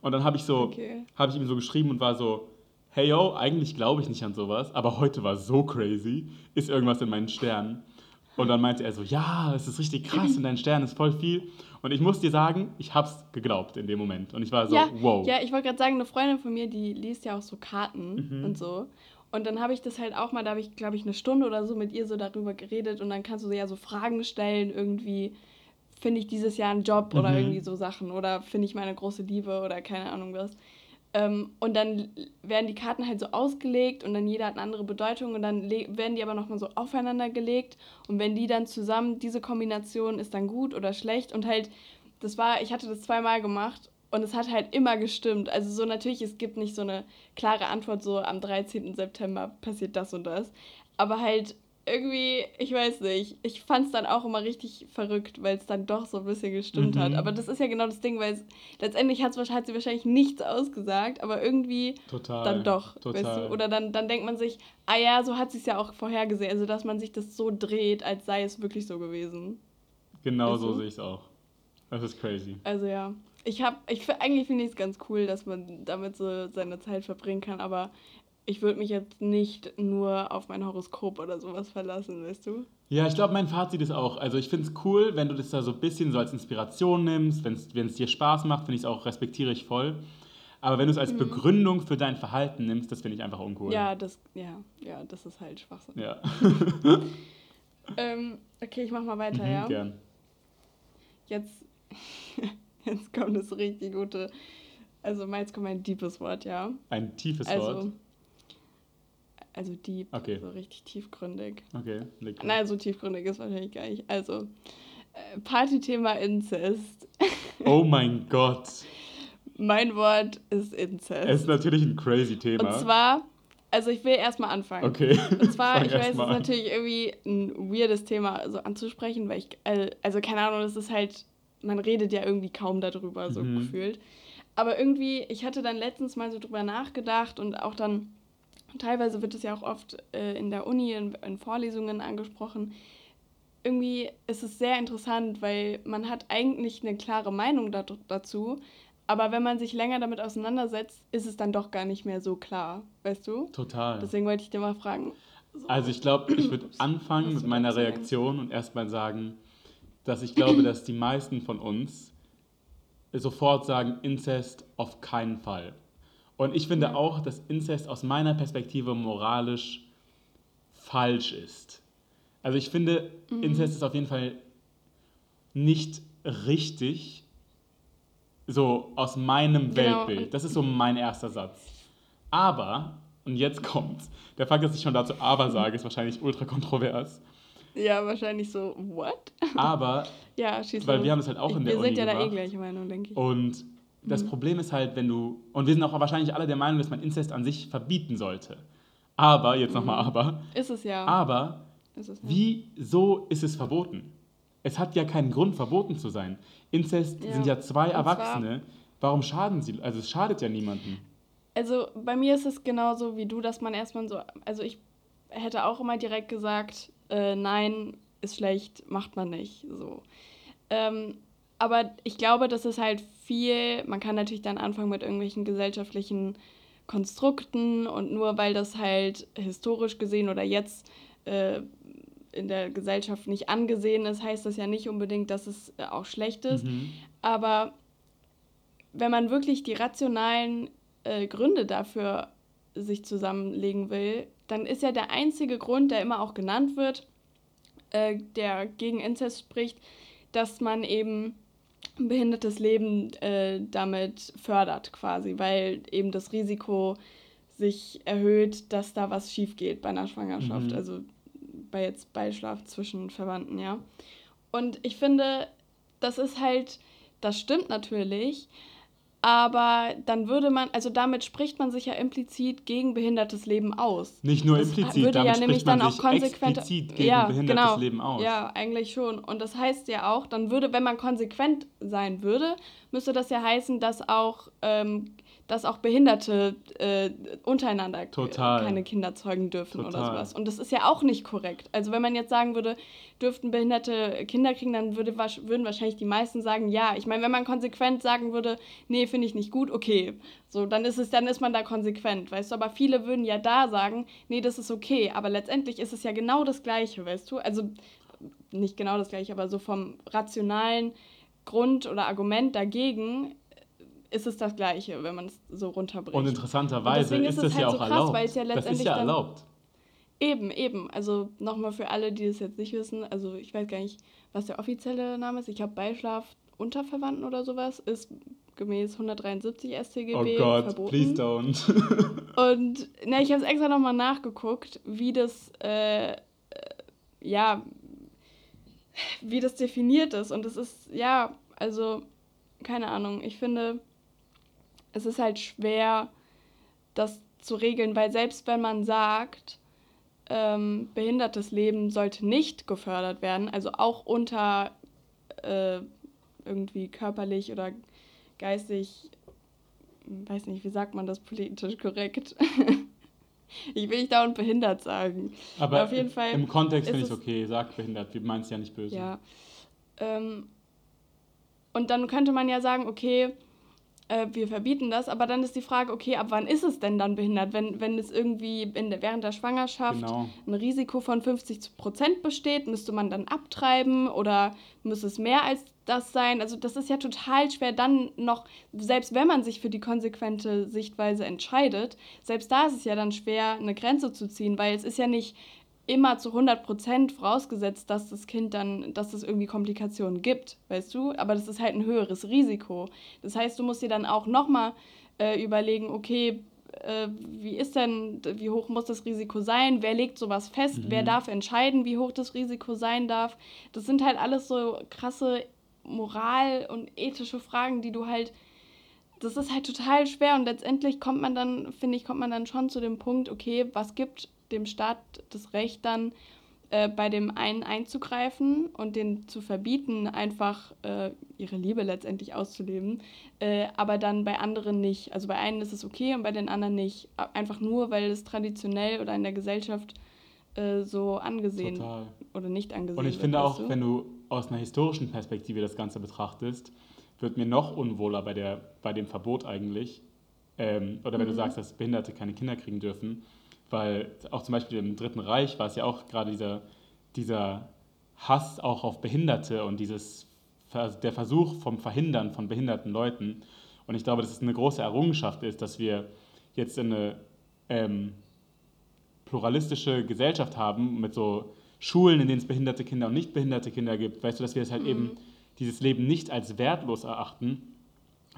Und dann habe ich so, okay. habe ich ihm so geschrieben und war so, hey yo, eigentlich glaube ich nicht an sowas, aber heute war so crazy, ist irgendwas in meinen Sternen. Und dann meinte er so, ja, es ist richtig krass und dein Stern ist voll viel. Und ich muss dir sagen, ich hab's geglaubt in dem Moment. Und ich war so, ja, wow. Ja, ich wollte gerade sagen, eine Freundin von mir, die liest ja auch so Karten mhm. und so. Und dann habe ich das halt auch mal, da habe ich, glaube ich, eine Stunde oder so mit ihr so darüber geredet und dann kannst du ja so Fragen stellen, irgendwie, finde ich dieses Jahr einen Job mhm. oder irgendwie so Sachen oder finde ich meine große Liebe oder keine Ahnung was. Ähm, und dann werden die Karten halt so ausgelegt und dann jeder hat eine andere Bedeutung und dann werden die aber nochmal so aufeinander gelegt und wenn die dann zusammen, diese Kombination ist dann gut oder schlecht und halt, das war, ich hatte das zweimal gemacht und es hat halt immer gestimmt. Also so natürlich, es gibt nicht so eine klare Antwort, so am 13. September passiert das und das. Aber halt irgendwie, ich weiß nicht, ich fand es dann auch immer richtig verrückt, weil es dann doch so ein bisschen gestimmt mhm. hat. Aber das ist ja genau das Ding, weil letztendlich hat sie wahrscheinlich nichts ausgesagt, aber irgendwie total, dann doch. Total. Weißt du? Oder dann, dann denkt man sich, ah ja, so hat sie es ja auch vorhergesehen. Also, dass man sich das so dreht, als sei es wirklich so gewesen. Genau weißt so sehe ich es auch. Das ist crazy. Also ja. Ich habe, ich, eigentlich finde ich es ganz cool, dass man damit so seine Zeit verbringen kann, aber ich würde mich jetzt nicht nur auf mein Horoskop oder sowas verlassen, weißt du? Ja, ich glaube, mein Fazit ist auch, also ich finde es cool, wenn du das da so ein bisschen so als Inspiration nimmst, wenn es dir Spaß macht, finde ich es auch, respektiere ich voll. Aber wenn du es als mhm. Begründung für dein Verhalten nimmst, das finde ich einfach uncool. Ja, das, ja, ja, das ist halt Schwachsinn. Ja. ähm, okay, ich mach mal weiter, mhm, ja? Gern. Jetzt, jetzt kommt das richtig gute, also jetzt kommt ein deepes Wort, ja? Ein tiefes also, Wort? Also deep, okay. so richtig tiefgründig. Okay, leg Nein, so tiefgründig ist wahrscheinlich gar nicht. Also, äh, Partythema Inzest. Oh mein Gott. mein Wort ist Inzest. Es ist natürlich ein crazy Thema. Und zwar, also ich will erstmal anfangen. Okay. Und zwar, ich weiß, es ist natürlich irgendwie ein weirdes Thema so anzusprechen, weil ich, also keine Ahnung, das ist halt, man redet ja irgendwie kaum darüber, so Mhm. gefühlt. Aber irgendwie, ich hatte dann letztens mal so drüber nachgedacht und auch dann, teilweise wird es ja auch oft äh, in der Uni, in, in Vorlesungen angesprochen. Irgendwie ist es sehr interessant, weil man hat eigentlich eine klare Meinung dazu, aber wenn man sich länger damit auseinandersetzt, ist es dann doch gar nicht mehr so klar, weißt du? Total. Deswegen wollte ich dir mal fragen. so- Also ich glaube, ich würde anfangen mit meiner denkst. Reaktion und erstmal sagen, dass ich glaube, dass die meisten von uns sofort sagen, Inzest auf keinen Fall. Und ich finde auch, dass Inzest aus meiner Perspektive moralisch falsch ist. Also ich finde, Mhm. Inzest ist auf jeden Fall nicht richtig, so aus meinem Genau. Weltbild. Das ist so mein erster Satz. Aber, und jetzt kommt's, der Fakt, dass ich schon dazu aber sage, ist wahrscheinlich ultra kontrovers. Ja, wahrscheinlich so, what? Aber, Ja, weil los. wir haben es halt auch in der Wir Uni sind ja da eh gemacht. gleiche Meinung, denke ich. Und das Mhm. Problem ist halt, wenn du, und wir sind auch wahrscheinlich alle der Meinung, dass man Inzest an sich verbieten sollte. Aber, jetzt nochmal Mhm. aber, Ist es ja. aber, Ist es wieso ist es verboten? Es hat ja keinen Grund, verboten zu sein. Inzest Ja. sind ja zwei Und Erwachsene. Warum schaden sie? Also es schadet ja niemandem. Also bei mir ist es genauso wie du, dass man erstmal so, also ich hätte auch immer direkt gesagt, äh, nein, ist schlecht, macht man nicht. So. Ähm, aber ich glaube, das ist halt viel, man kann natürlich dann anfangen mit irgendwelchen gesellschaftlichen Konstrukten und nur weil das halt historisch gesehen oder jetzt äh, in der Gesellschaft nicht angesehen ist, heißt das ja nicht unbedingt, dass es äh, auch schlecht ist. Mhm. Aber wenn man wirklich die rationalen äh, Gründe dafür sich zusammenlegen will, dann ist ja der einzige Grund, der immer auch genannt wird, äh, der gegen Inzest spricht, dass man eben behindertes Leben äh, damit fördert quasi, weil eben das Risiko sich erhöht, dass da was schief geht bei einer Schwangerschaft, Mhm. also bei jetzt Beischlaf zwischen Verwandten, ja. Und ich finde, das ist halt, das stimmt natürlich, aber dann würde man, also damit spricht man sich ja implizit gegen behindertes Leben aus. Nicht nur Das implizit, würde damit ja nämlich spricht man dann auch konsequent explizit gegen ja, behindertes genau. Leben aus. Ja, eigentlich schon. Und das heißt ja auch, dann würde, wenn man konsequent sein würde, müsste das ja heißen, dass auch, ähm, dass auch Behinderte äh, untereinander Total. keine Kinder zeugen dürfen oder Total. sowas. Und das ist ja auch nicht korrekt. Also wenn man jetzt sagen würde, dürften Behinderte Kinder kriegen, dann würde, würden wahrscheinlich die meisten sagen, ja. Ich meine, wenn man konsequent sagen würde, nee, finde ich nicht gut, okay. So, dann ist es, dann ist man da konsequent, weißt du. Aber viele würden ja da sagen, nee, das ist okay. Aber letztendlich ist es ja genau das Gleiche, weißt du. Also nicht genau das Gleiche, aber so vom rationalen Grund oder Argument dagegen ist es das Gleiche, wenn man es so runterbricht. Und interessanterweise deswegen ist ist das es ja halt auch so krass, erlaubt. weil es ja das ist letztendlich ja erlaubt. Eben, eben. Also nochmal für alle, die das jetzt nicht wissen, also ich weiß gar nicht, was der offizielle Name ist. Ich glaube, Beischlaf unter Verwandten oder sowas ist gemäß 173 StGB Oh Gott, verboten. please don't. Und na, ich habe es extra nochmal nachgeguckt, wie das, äh, äh, ja, wie das definiert ist. Und es ist, ja, also, keine Ahnung, ich finde, es ist halt schwer, das zu regeln, weil selbst wenn man sagt, ähm, behindertes Leben sollte nicht gefördert werden, also auch unter äh, irgendwie körperlich oder geistig, weiß nicht, wie sagt man das politisch korrekt? ich will nicht dauernd behindert sagen. Aber auf jeden Fall im Kontext finde ich es- okay. Sag behindert, wir meinen es ja nicht böse. Ja. Ähm, und dann könnte man ja sagen, okay, äh, wir verbieten das, aber dann ist die Frage, okay, ab wann ist es denn dann behindert? Wenn, wenn es irgendwie in während der Schwangerschaft Genau. ein Risiko von 50 Prozent besteht, müsste man dann abtreiben oder müsste es mehr als das sein? Also das ist ja total schwer dann noch, selbst wenn man sich für die konsequente Sichtweise entscheidet, selbst da ist es ja dann schwer, eine Grenze zu ziehen, weil es ist ja nicht immer zu 100 Prozent vorausgesetzt, dass das Kind dann, dass es irgendwie Komplikationen gibt, weißt du? Aber das ist halt ein höheres Risiko. Das heißt, du musst dir dann auch nochmal äh, überlegen, okay, äh, wie ist denn, wie hoch muss das Risiko sein? Wer legt sowas fest? Mhm. Wer darf entscheiden, wie hoch das Risiko sein darf? Das sind halt alles so krasse Moral- und ethische Fragen, die du halt, das ist halt total schwer und letztendlich kommt man dann, finde ich, kommt man dann schon zu dem Punkt, okay, was gibt dem Staat das Recht dann, äh, bei dem einen einzugreifen und den zu verbieten, einfach äh, ihre Liebe letztendlich auszuleben, äh, aber dann bei anderen nicht. Also bei einen ist es okay und bei den anderen nicht. Einfach nur, weil es traditionell oder in der Gesellschaft äh, so angesehen Total. oder nicht angesehen wird. Und ich finde auch, du? wenn du aus einer historischen Perspektive das Ganze betrachtest, wird mir noch unwohler bei, der, bei dem Verbot eigentlich. Ähm, oder wenn mhm. du sagst, dass Behinderte keine Kinder kriegen dürfen, weil auch zum Beispiel im Dritten Reich war es ja auch gerade dieser, dieser Hass auch auf Behinderte und dieses, der Versuch vom Verhindern von behinderten Leuten. Und ich glaube, dass es eine große Errungenschaft ist, dass wir jetzt eine ähm, pluralistische Gesellschaft haben mit so Schulen, in denen es behinderte Kinder und nicht behinderte Kinder gibt. Weißt du, dass wir es halt mhm. eben dieses Leben nicht als wertlos erachten,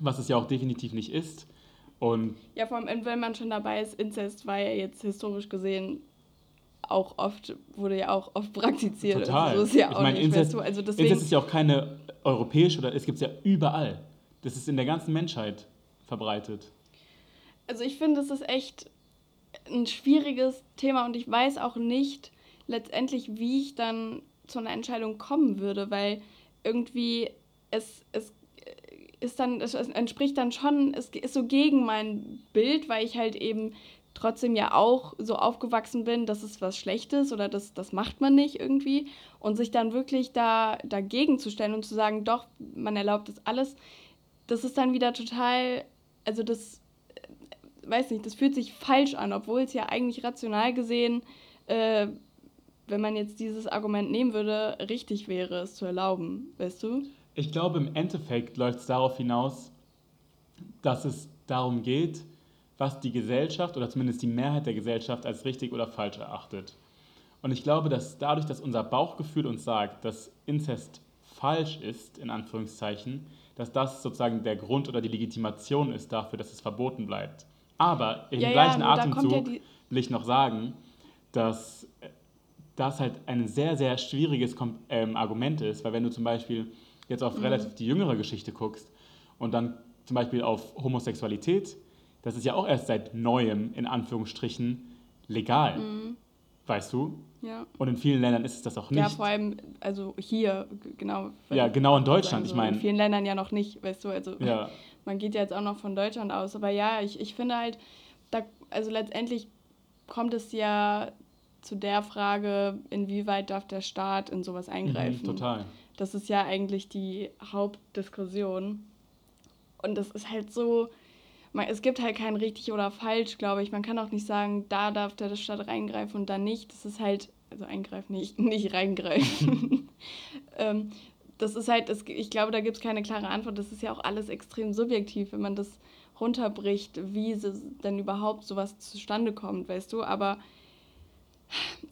was es ja auch definitiv nicht ist, und ja, vor allem, wenn man schon dabei ist, Inzest war ja jetzt historisch gesehen auch oft, wurde ja auch oft praktiziert. Total. Also so ist ja auch ich meine, Inzest, also deswegen, Inzest ist ja auch keine europäische, oder es gibt es ja überall. Das ist in der ganzen Menschheit verbreitet. Also ich finde, es ist echt ein schwieriges Thema und ich weiß auch nicht letztendlich, wie ich dann zu einer Entscheidung kommen würde, weil irgendwie es, es ist dann, es entspricht dann schon, es ist so gegen mein Bild, weil ich halt eben trotzdem ja auch so aufgewachsen bin, dass es was Schlechtes oder das, das macht man nicht irgendwie. Und sich dann wirklich da dagegen zu stellen und zu sagen, doch, man erlaubt das alles, das ist dann wieder total, also das, äh, weiß nicht, das fühlt sich falsch an, obwohl es ja eigentlich rational gesehen, äh, wenn man jetzt dieses Argument nehmen würde, richtig wäre, es zu erlauben, weißt du? Ich glaube, im Endeffekt läuft es darauf hinaus, dass es darum geht, was die Gesellschaft oder zumindest die Mehrheit der Gesellschaft als richtig oder falsch erachtet. Und ich glaube, dass dadurch, dass unser Bauchgefühl uns sagt, dass Inzest falsch ist, in Anführungszeichen, dass das sozusagen der Grund oder die Legitimation ist dafür, dass es verboten bleibt. Aber im ja, gleichen ja, Atemzug ja will ich noch sagen, dass das halt ein sehr, sehr schwieriges ähm, Argument ist, weil wenn du zum Beispiel jetzt auf mhm. relativ die jüngere Geschichte guckst und dann zum Beispiel auf Homosexualität, das ist ja auch erst seit neuem, in Anführungsstrichen, legal. Mhm. Weißt du? Ja. Und in vielen Ländern ist es das auch nicht. Ja, vor allem, also hier, genau. Ja, genau in Deutschland, also ich meine. In vielen Ländern ja noch nicht, weißt du, also ja. man geht ja jetzt auch noch von Deutschland aus. Aber ja, ich, ich finde halt, da, also letztendlich kommt es ja zu der Frage, inwieweit darf der Staat in sowas mhm, eingreifen. Mhm, total. Das ist ja eigentlich die Hauptdiskussion. Und das ist halt so, man, es gibt halt kein richtig oder falsch, glaube ich. Man kann auch nicht sagen, da darf der Staat reingreifen und da nicht. Das ist halt, also eingreifen, nicht, nicht reingreifen. ähm, das ist halt, das, ich glaube, da gibt es keine klare Antwort. Das ist ja auch alles extrem subjektiv, wenn man das runterbricht, wie denn überhaupt sowas zustande kommt, weißt du. Aber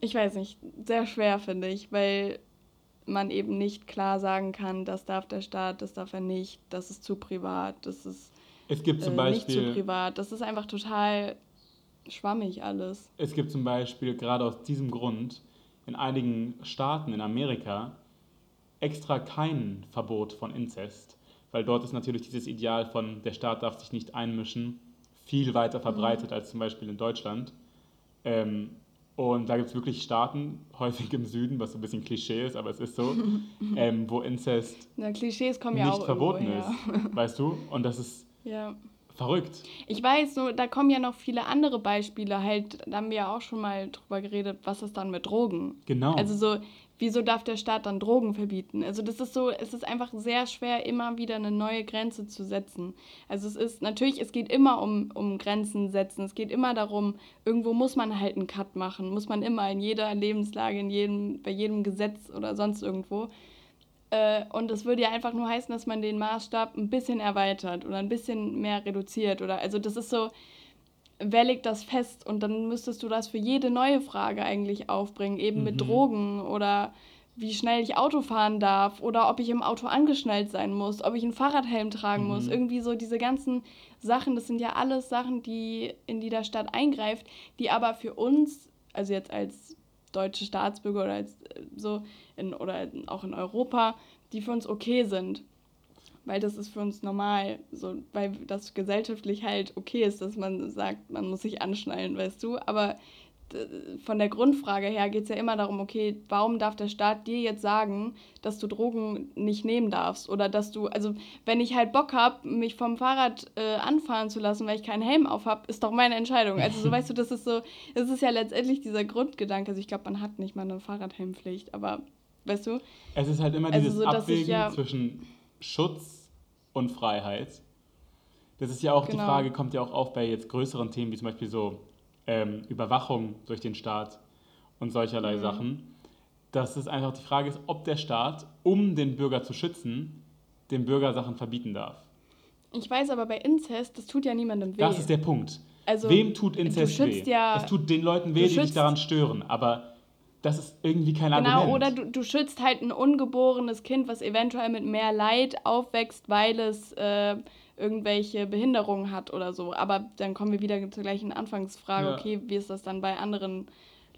ich weiß nicht, sehr schwer finde ich, weil man eben nicht klar sagen kann, das darf der Staat, das darf er nicht, das ist zu privat, das ist es gibt zum äh, Beispiel, nicht zu privat. Das ist einfach total schwammig alles. Es gibt zum Beispiel gerade aus diesem Grund in einigen Staaten in Amerika extra kein Verbot von Inzest, weil dort ist natürlich dieses Ideal von der Staat darf sich nicht einmischen viel weiter verbreitet mhm. als zum Beispiel in Deutschland. Ähm, und da gibt es wirklich Staaten, häufig im Süden, was so ein bisschen Klischee ist, aber es ist so, ähm, wo Inzest Na, Klischees kommen nicht ja auch verboten ist. Weißt du? Und das ist ja. Verrückt. Ich weiß, nur, da kommen ja noch viele andere Beispiele. Halt, da haben wir ja auch schon mal drüber geredet, was ist dann mit Drogen? Genau. Also so, wieso darf der Staat dann Drogen verbieten? Also das ist so, es ist einfach sehr schwer, immer wieder eine neue Grenze zu setzen. Also es ist, natürlich, es geht immer um, um Grenzen setzen. Es geht immer darum, irgendwo muss man halt einen Cut machen. Muss man immer in jeder Lebenslage, in jedem, bei jedem Gesetz oder sonst irgendwo. Äh, und es würde ja einfach nur heißen, dass man den Maßstab ein bisschen erweitert oder ein bisschen mehr reduziert. Oder also das ist so, wer legt das fest? Und dann müsstest du das für jede neue Frage eigentlich aufbringen, eben mhm. mit Drogen oder wie schnell ich Auto fahren darf oder ob ich im Auto angeschnallt sein muss, ob ich einen Fahrradhelm tragen mhm. muss. Irgendwie so diese ganzen Sachen, das sind ja alles Sachen, die in die der Stadt eingreift, die aber für uns, also jetzt als deutsche Staatsbürger oder als äh, so in, oder auch in Europa, die für uns okay sind. Weil das ist für uns normal, so, weil das gesellschaftlich halt okay ist, dass man sagt, man muss sich anschnallen, weißt du. Aber von der Grundfrage her geht es ja immer darum, okay, warum darf der Staat dir jetzt sagen, dass du Drogen nicht nehmen darfst? Oder dass du, also wenn ich halt Bock habe, mich vom Fahrrad äh, anfahren zu lassen, weil ich keinen Helm auf habe, ist doch meine Entscheidung. Also so weißt du, das ist so, das ist ja letztendlich dieser Grundgedanke. Also ich glaube, man hat nicht mal eine Fahrradhelmpflicht, aber weißt du? Es ist halt immer also dieses so, Abwägen ja zwischen Schutz und Freiheit. Das ist ja auch, genau. die Frage kommt ja auch auf bei jetzt größeren Themen, wie zum Beispiel so ähm, Überwachung durch den Staat und solcherlei mhm. Sachen, dass es einfach die Frage ist, ob der Staat, um den Bürger zu schützen, dem Bürger Sachen verbieten darf. Ich weiß aber bei Inzest, das tut ja niemandem weh. Das ist der Punkt. Also, Wem tut Inzest weh? Ja, es tut den Leuten weh, die sich daran stören, aber das ist irgendwie kein genau, Argument. Genau, oder du, du schützt halt ein ungeborenes Kind, was eventuell mit mehr Leid aufwächst, weil es äh, irgendwelche Behinderungen hat oder so. Aber dann kommen wir wieder zur gleichen Anfangsfrage, ja. okay, wie ist das dann bei anderen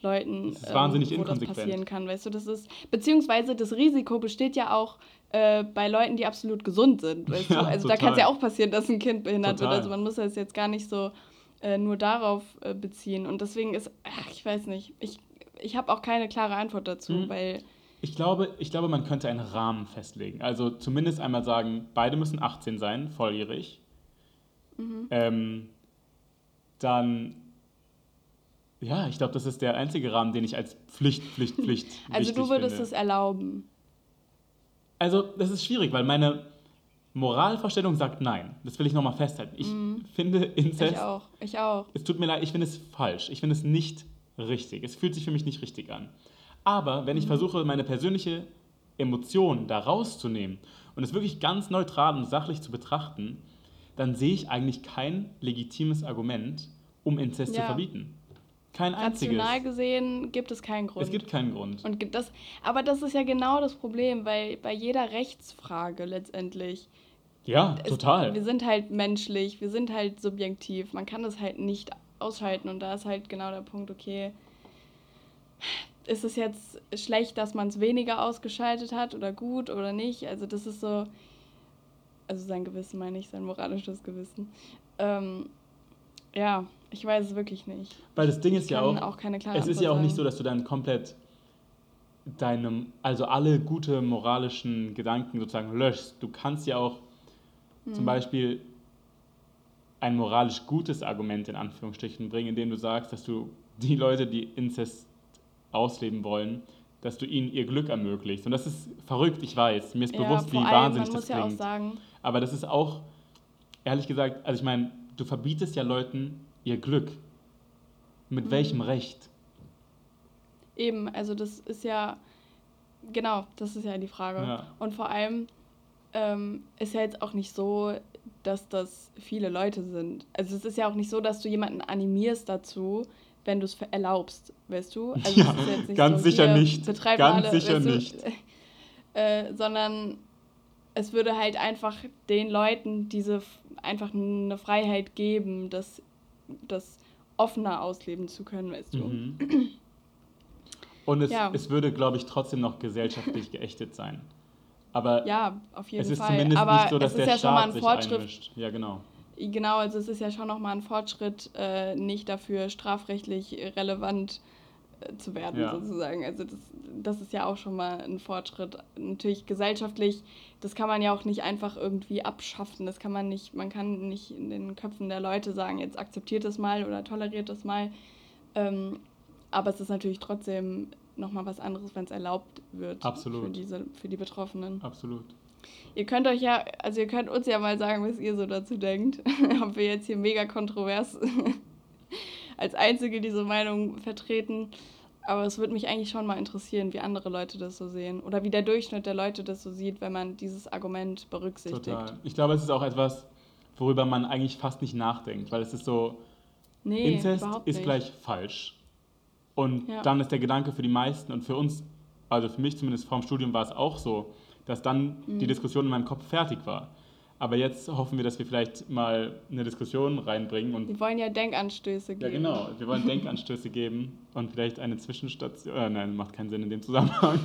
Leuten, das ist wahnsinnig ähm, wo das passieren kann, weißt du, das ist, beziehungsweise das Risiko besteht ja auch äh, bei Leuten, die absolut gesund sind, weißt ja, du, also total. da kann es ja auch passieren, dass ein Kind behindert total. wird, also man muss das jetzt gar nicht so äh, nur darauf äh, beziehen und deswegen ist, ach, ich weiß nicht, ich, ich habe auch keine klare Antwort dazu, mhm. weil ich glaube, ich glaube, man könnte einen Rahmen festlegen. Also zumindest einmal sagen, beide müssen 18 sein, volljährig. Mhm. Ähm, dann, ja, ich glaube, das ist der einzige Rahmen, den ich als Pflicht, Pflicht, Pflicht. also du würdest es erlauben. Also das ist schwierig, weil meine Moralvorstellung sagt nein. Das will ich nochmal festhalten. Ich mhm. finde Inzest. Ich auch. Ich auch. Es tut mir leid, ich finde es falsch. Ich finde es nicht richtig. Es fühlt sich für mich nicht richtig an. Aber wenn ich versuche, meine persönliche Emotion da rauszunehmen und es wirklich ganz neutral und sachlich zu betrachten, dann sehe ich eigentlich kein legitimes Argument, um Inzest ja. zu verbieten. Kein einziges. Rational gesehen gibt es keinen Grund. Es gibt keinen Grund. Und das, aber das ist ja genau das Problem, weil bei jeder Rechtsfrage letztendlich. Ja, es, total. Wir sind halt menschlich, wir sind halt subjektiv. Man kann das halt nicht ausschalten und da ist halt genau der Punkt, okay, ist es jetzt schlecht, dass man es weniger ausgeschaltet hat oder gut oder nicht? Also das ist so, also sein Gewissen meine ich, sein moralisches Gewissen. Ähm, ja, ich weiß es wirklich nicht. Weil das Ding ist ja auch, auch es ist ja auch nicht so, dass du dann komplett deinem, also alle gute moralischen Gedanken sozusagen löschst. Du kannst ja auch hm. zum Beispiel ein moralisch gutes Argument in Anführungsstrichen bringen, indem du sagst, dass du die Leute, die Inzest ausleben wollen, dass du ihnen ihr Glück ermöglicht. Und das ist verrückt, ich weiß. Mir ist ja, bewusst, wie allem, wahnsinnig das ja klingt. Aber das ist auch, ehrlich gesagt, also ich meine, du verbietest ja Leuten ihr Glück. Mit mhm. welchem Recht? Eben, also das ist ja, genau, das ist ja die Frage. Ja. Und vor allem ähm, ist ja jetzt auch nicht so, dass das viele Leute sind. Also es ist ja auch nicht so, dass du jemanden animierst dazu, wenn du es erlaubst, weißt du? Also ja, ganz so, sicher nicht. Ganz alle, sicher weißt du, nicht. Äh, sondern es würde halt einfach den Leuten diese einfach eine Freiheit geben, das, das offener ausleben zu können, weißt du. Mhm. Und es, ja. es würde, glaube ich, trotzdem noch gesellschaftlich geächtet sein. Aber ja, auf jeden es ist Fall. zumindest Aber nicht so, dass der ja Staat sich einmischt. Ja, genau. Genau, also es ist ja schon nochmal ein Fortschritt, äh, nicht dafür strafrechtlich relevant äh, zu werden, ja. sozusagen. Also das, das ist ja auch schon mal ein Fortschritt. Natürlich gesellschaftlich, das kann man ja auch nicht einfach irgendwie abschaffen. Das kann man nicht, man kann nicht in den Köpfen der Leute sagen, jetzt akzeptiert das mal oder toleriert das mal. Ähm, aber es ist natürlich trotzdem nochmal was anderes, wenn es erlaubt wird Absolut. Für, diese, für die Betroffenen. Absolut. Ihr könnt euch ja, also ihr könnt uns ja mal sagen, was ihr so dazu denkt. Ob wir jetzt hier mega kontrovers als Einzige diese Meinung vertreten. Aber es würde mich eigentlich schon mal interessieren, wie andere Leute das so sehen. Oder wie der Durchschnitt der Leute das so sieht, wenn man dieses Argument berücksichtigt. Total. Ich glaube, es ist auch etwas, worüber man eigentlich fast nicht nachdenkt, weil es ist so, nee, Inzest ist gleich falsch. Und ja. dann ist der Gedanke für die meisten und für uns also für mich zumindest vorm Studium war es auch so, dass dann mhm. die Diskussion in meinem Kopf fertig war. Aber jetzt hoffen wir, dass wir vielleicht mal eine Diskussion reinbringen. Und wir wollen ja Denkanstöße geben. Ja, genau. Wir wollen Denkanstöße geben und vielleicht eine Zwischenstation. Äh, nein, macht keinen Sinn in dem Zusammenhang.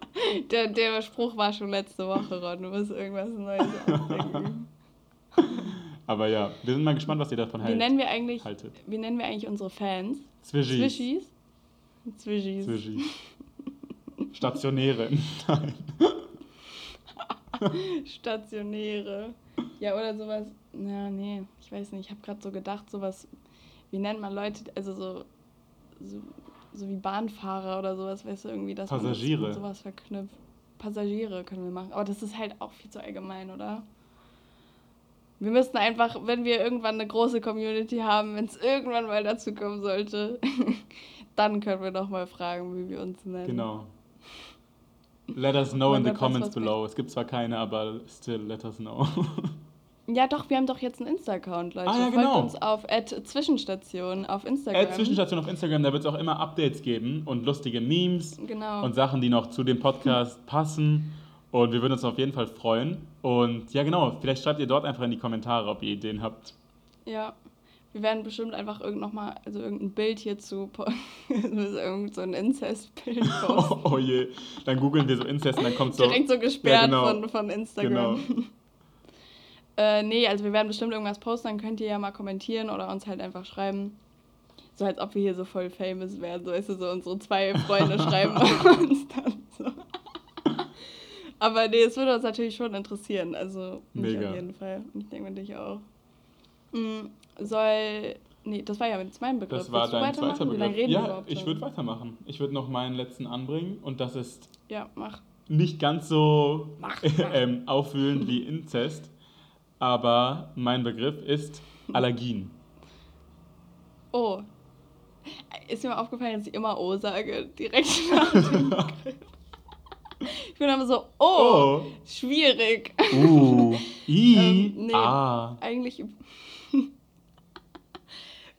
der, der Spruch war schon letzte Woche, Ron. Du musst irgendwas Neues ausdenken. Aber ja, wir sind mal gespannt, was ihr davon wie nennen wir eigentlich, haltet. Wie nennen wir eigentlich unsere Fans? Zwischis. Zwischis? Zwischis. Zwischis. Stationäre. Nein. Stationäre. Ja, oder sowas. Ja, nee, ich weiß nicht. Ich habe gerade so gedacht, sowas. Wie nennt man Leute, also so, so, so wie Bahnfahrer oder sowas, weißt du, irgendwie, dass Passagiere. man das sowas verknüpft. Passagiere können wir machen. Aber das ist halt auch viel zu allgemein, oder? Wir müssten einfach, wenn wir irgendwann eine große Community haben, wenn es irgendwann mal dazu kommen sollte, dann können wir noch mal fragen, wie wir uns nennen. Genau. Let us know in the comments below. Es gibt zwar keine, aber still let us know. Ja, doch, wir haben doch jetzt einen Insta-Account, Leute. Ah, ja, genau. Folgt uns auf Zwischenstation auf Instagram. Zwischenstation auf Instagram, da wird es auch immer Updates geben und lustige Memes genau. und Sachen, die noch zu dem Podcast passen. Und wir würden uns auf jeden Fall freuen. Und ja, genau, vielleicht schreibt ihr dort einfach in die Kommentare, ob ihr Ideen habt. Ja, wir werden bestimmt einfach irgend noch mal, also irgendein Bild hierzu, irgend so ein Inzest-Bild oh, oh, je, dann googeln wir so Inzest und dann kommt so... Direkt so gesperrt ja, genau. von, von Instagram. Genau. äh, nee, also wir werden bestimmt irgendwas posten, dann könnt ihr ja mal kommentieren oder uns halt einfach schreiben. So als ob wir hier so voll famous wären, so weißt du, so unsere zwei Freunde schreiben uns dann so. Aber nee, es würde uns natürlich schon interessieren, also mich Mega. auf jeden Fall. Und ich denke dich auch. Mhm soll. Nee, das war ja jetzt mein Begriff. Das war dein zweiter Begriff. Ja, ich würde weitermachen. Ich würde noch meinen letzten anbringen und das ist. Ja, mach. Nicht ganz so mach, mach. ähm, aufwühlend wie Inzest, aber mein Begriff ist Allergien. Oh. Ist mir aufgefallen, dass ich immer O sage, direkt nach dem Begriff. Ich bin aber so, oh, oh. schwierig. Uh, I, ähm, nee, ah. Eigentlich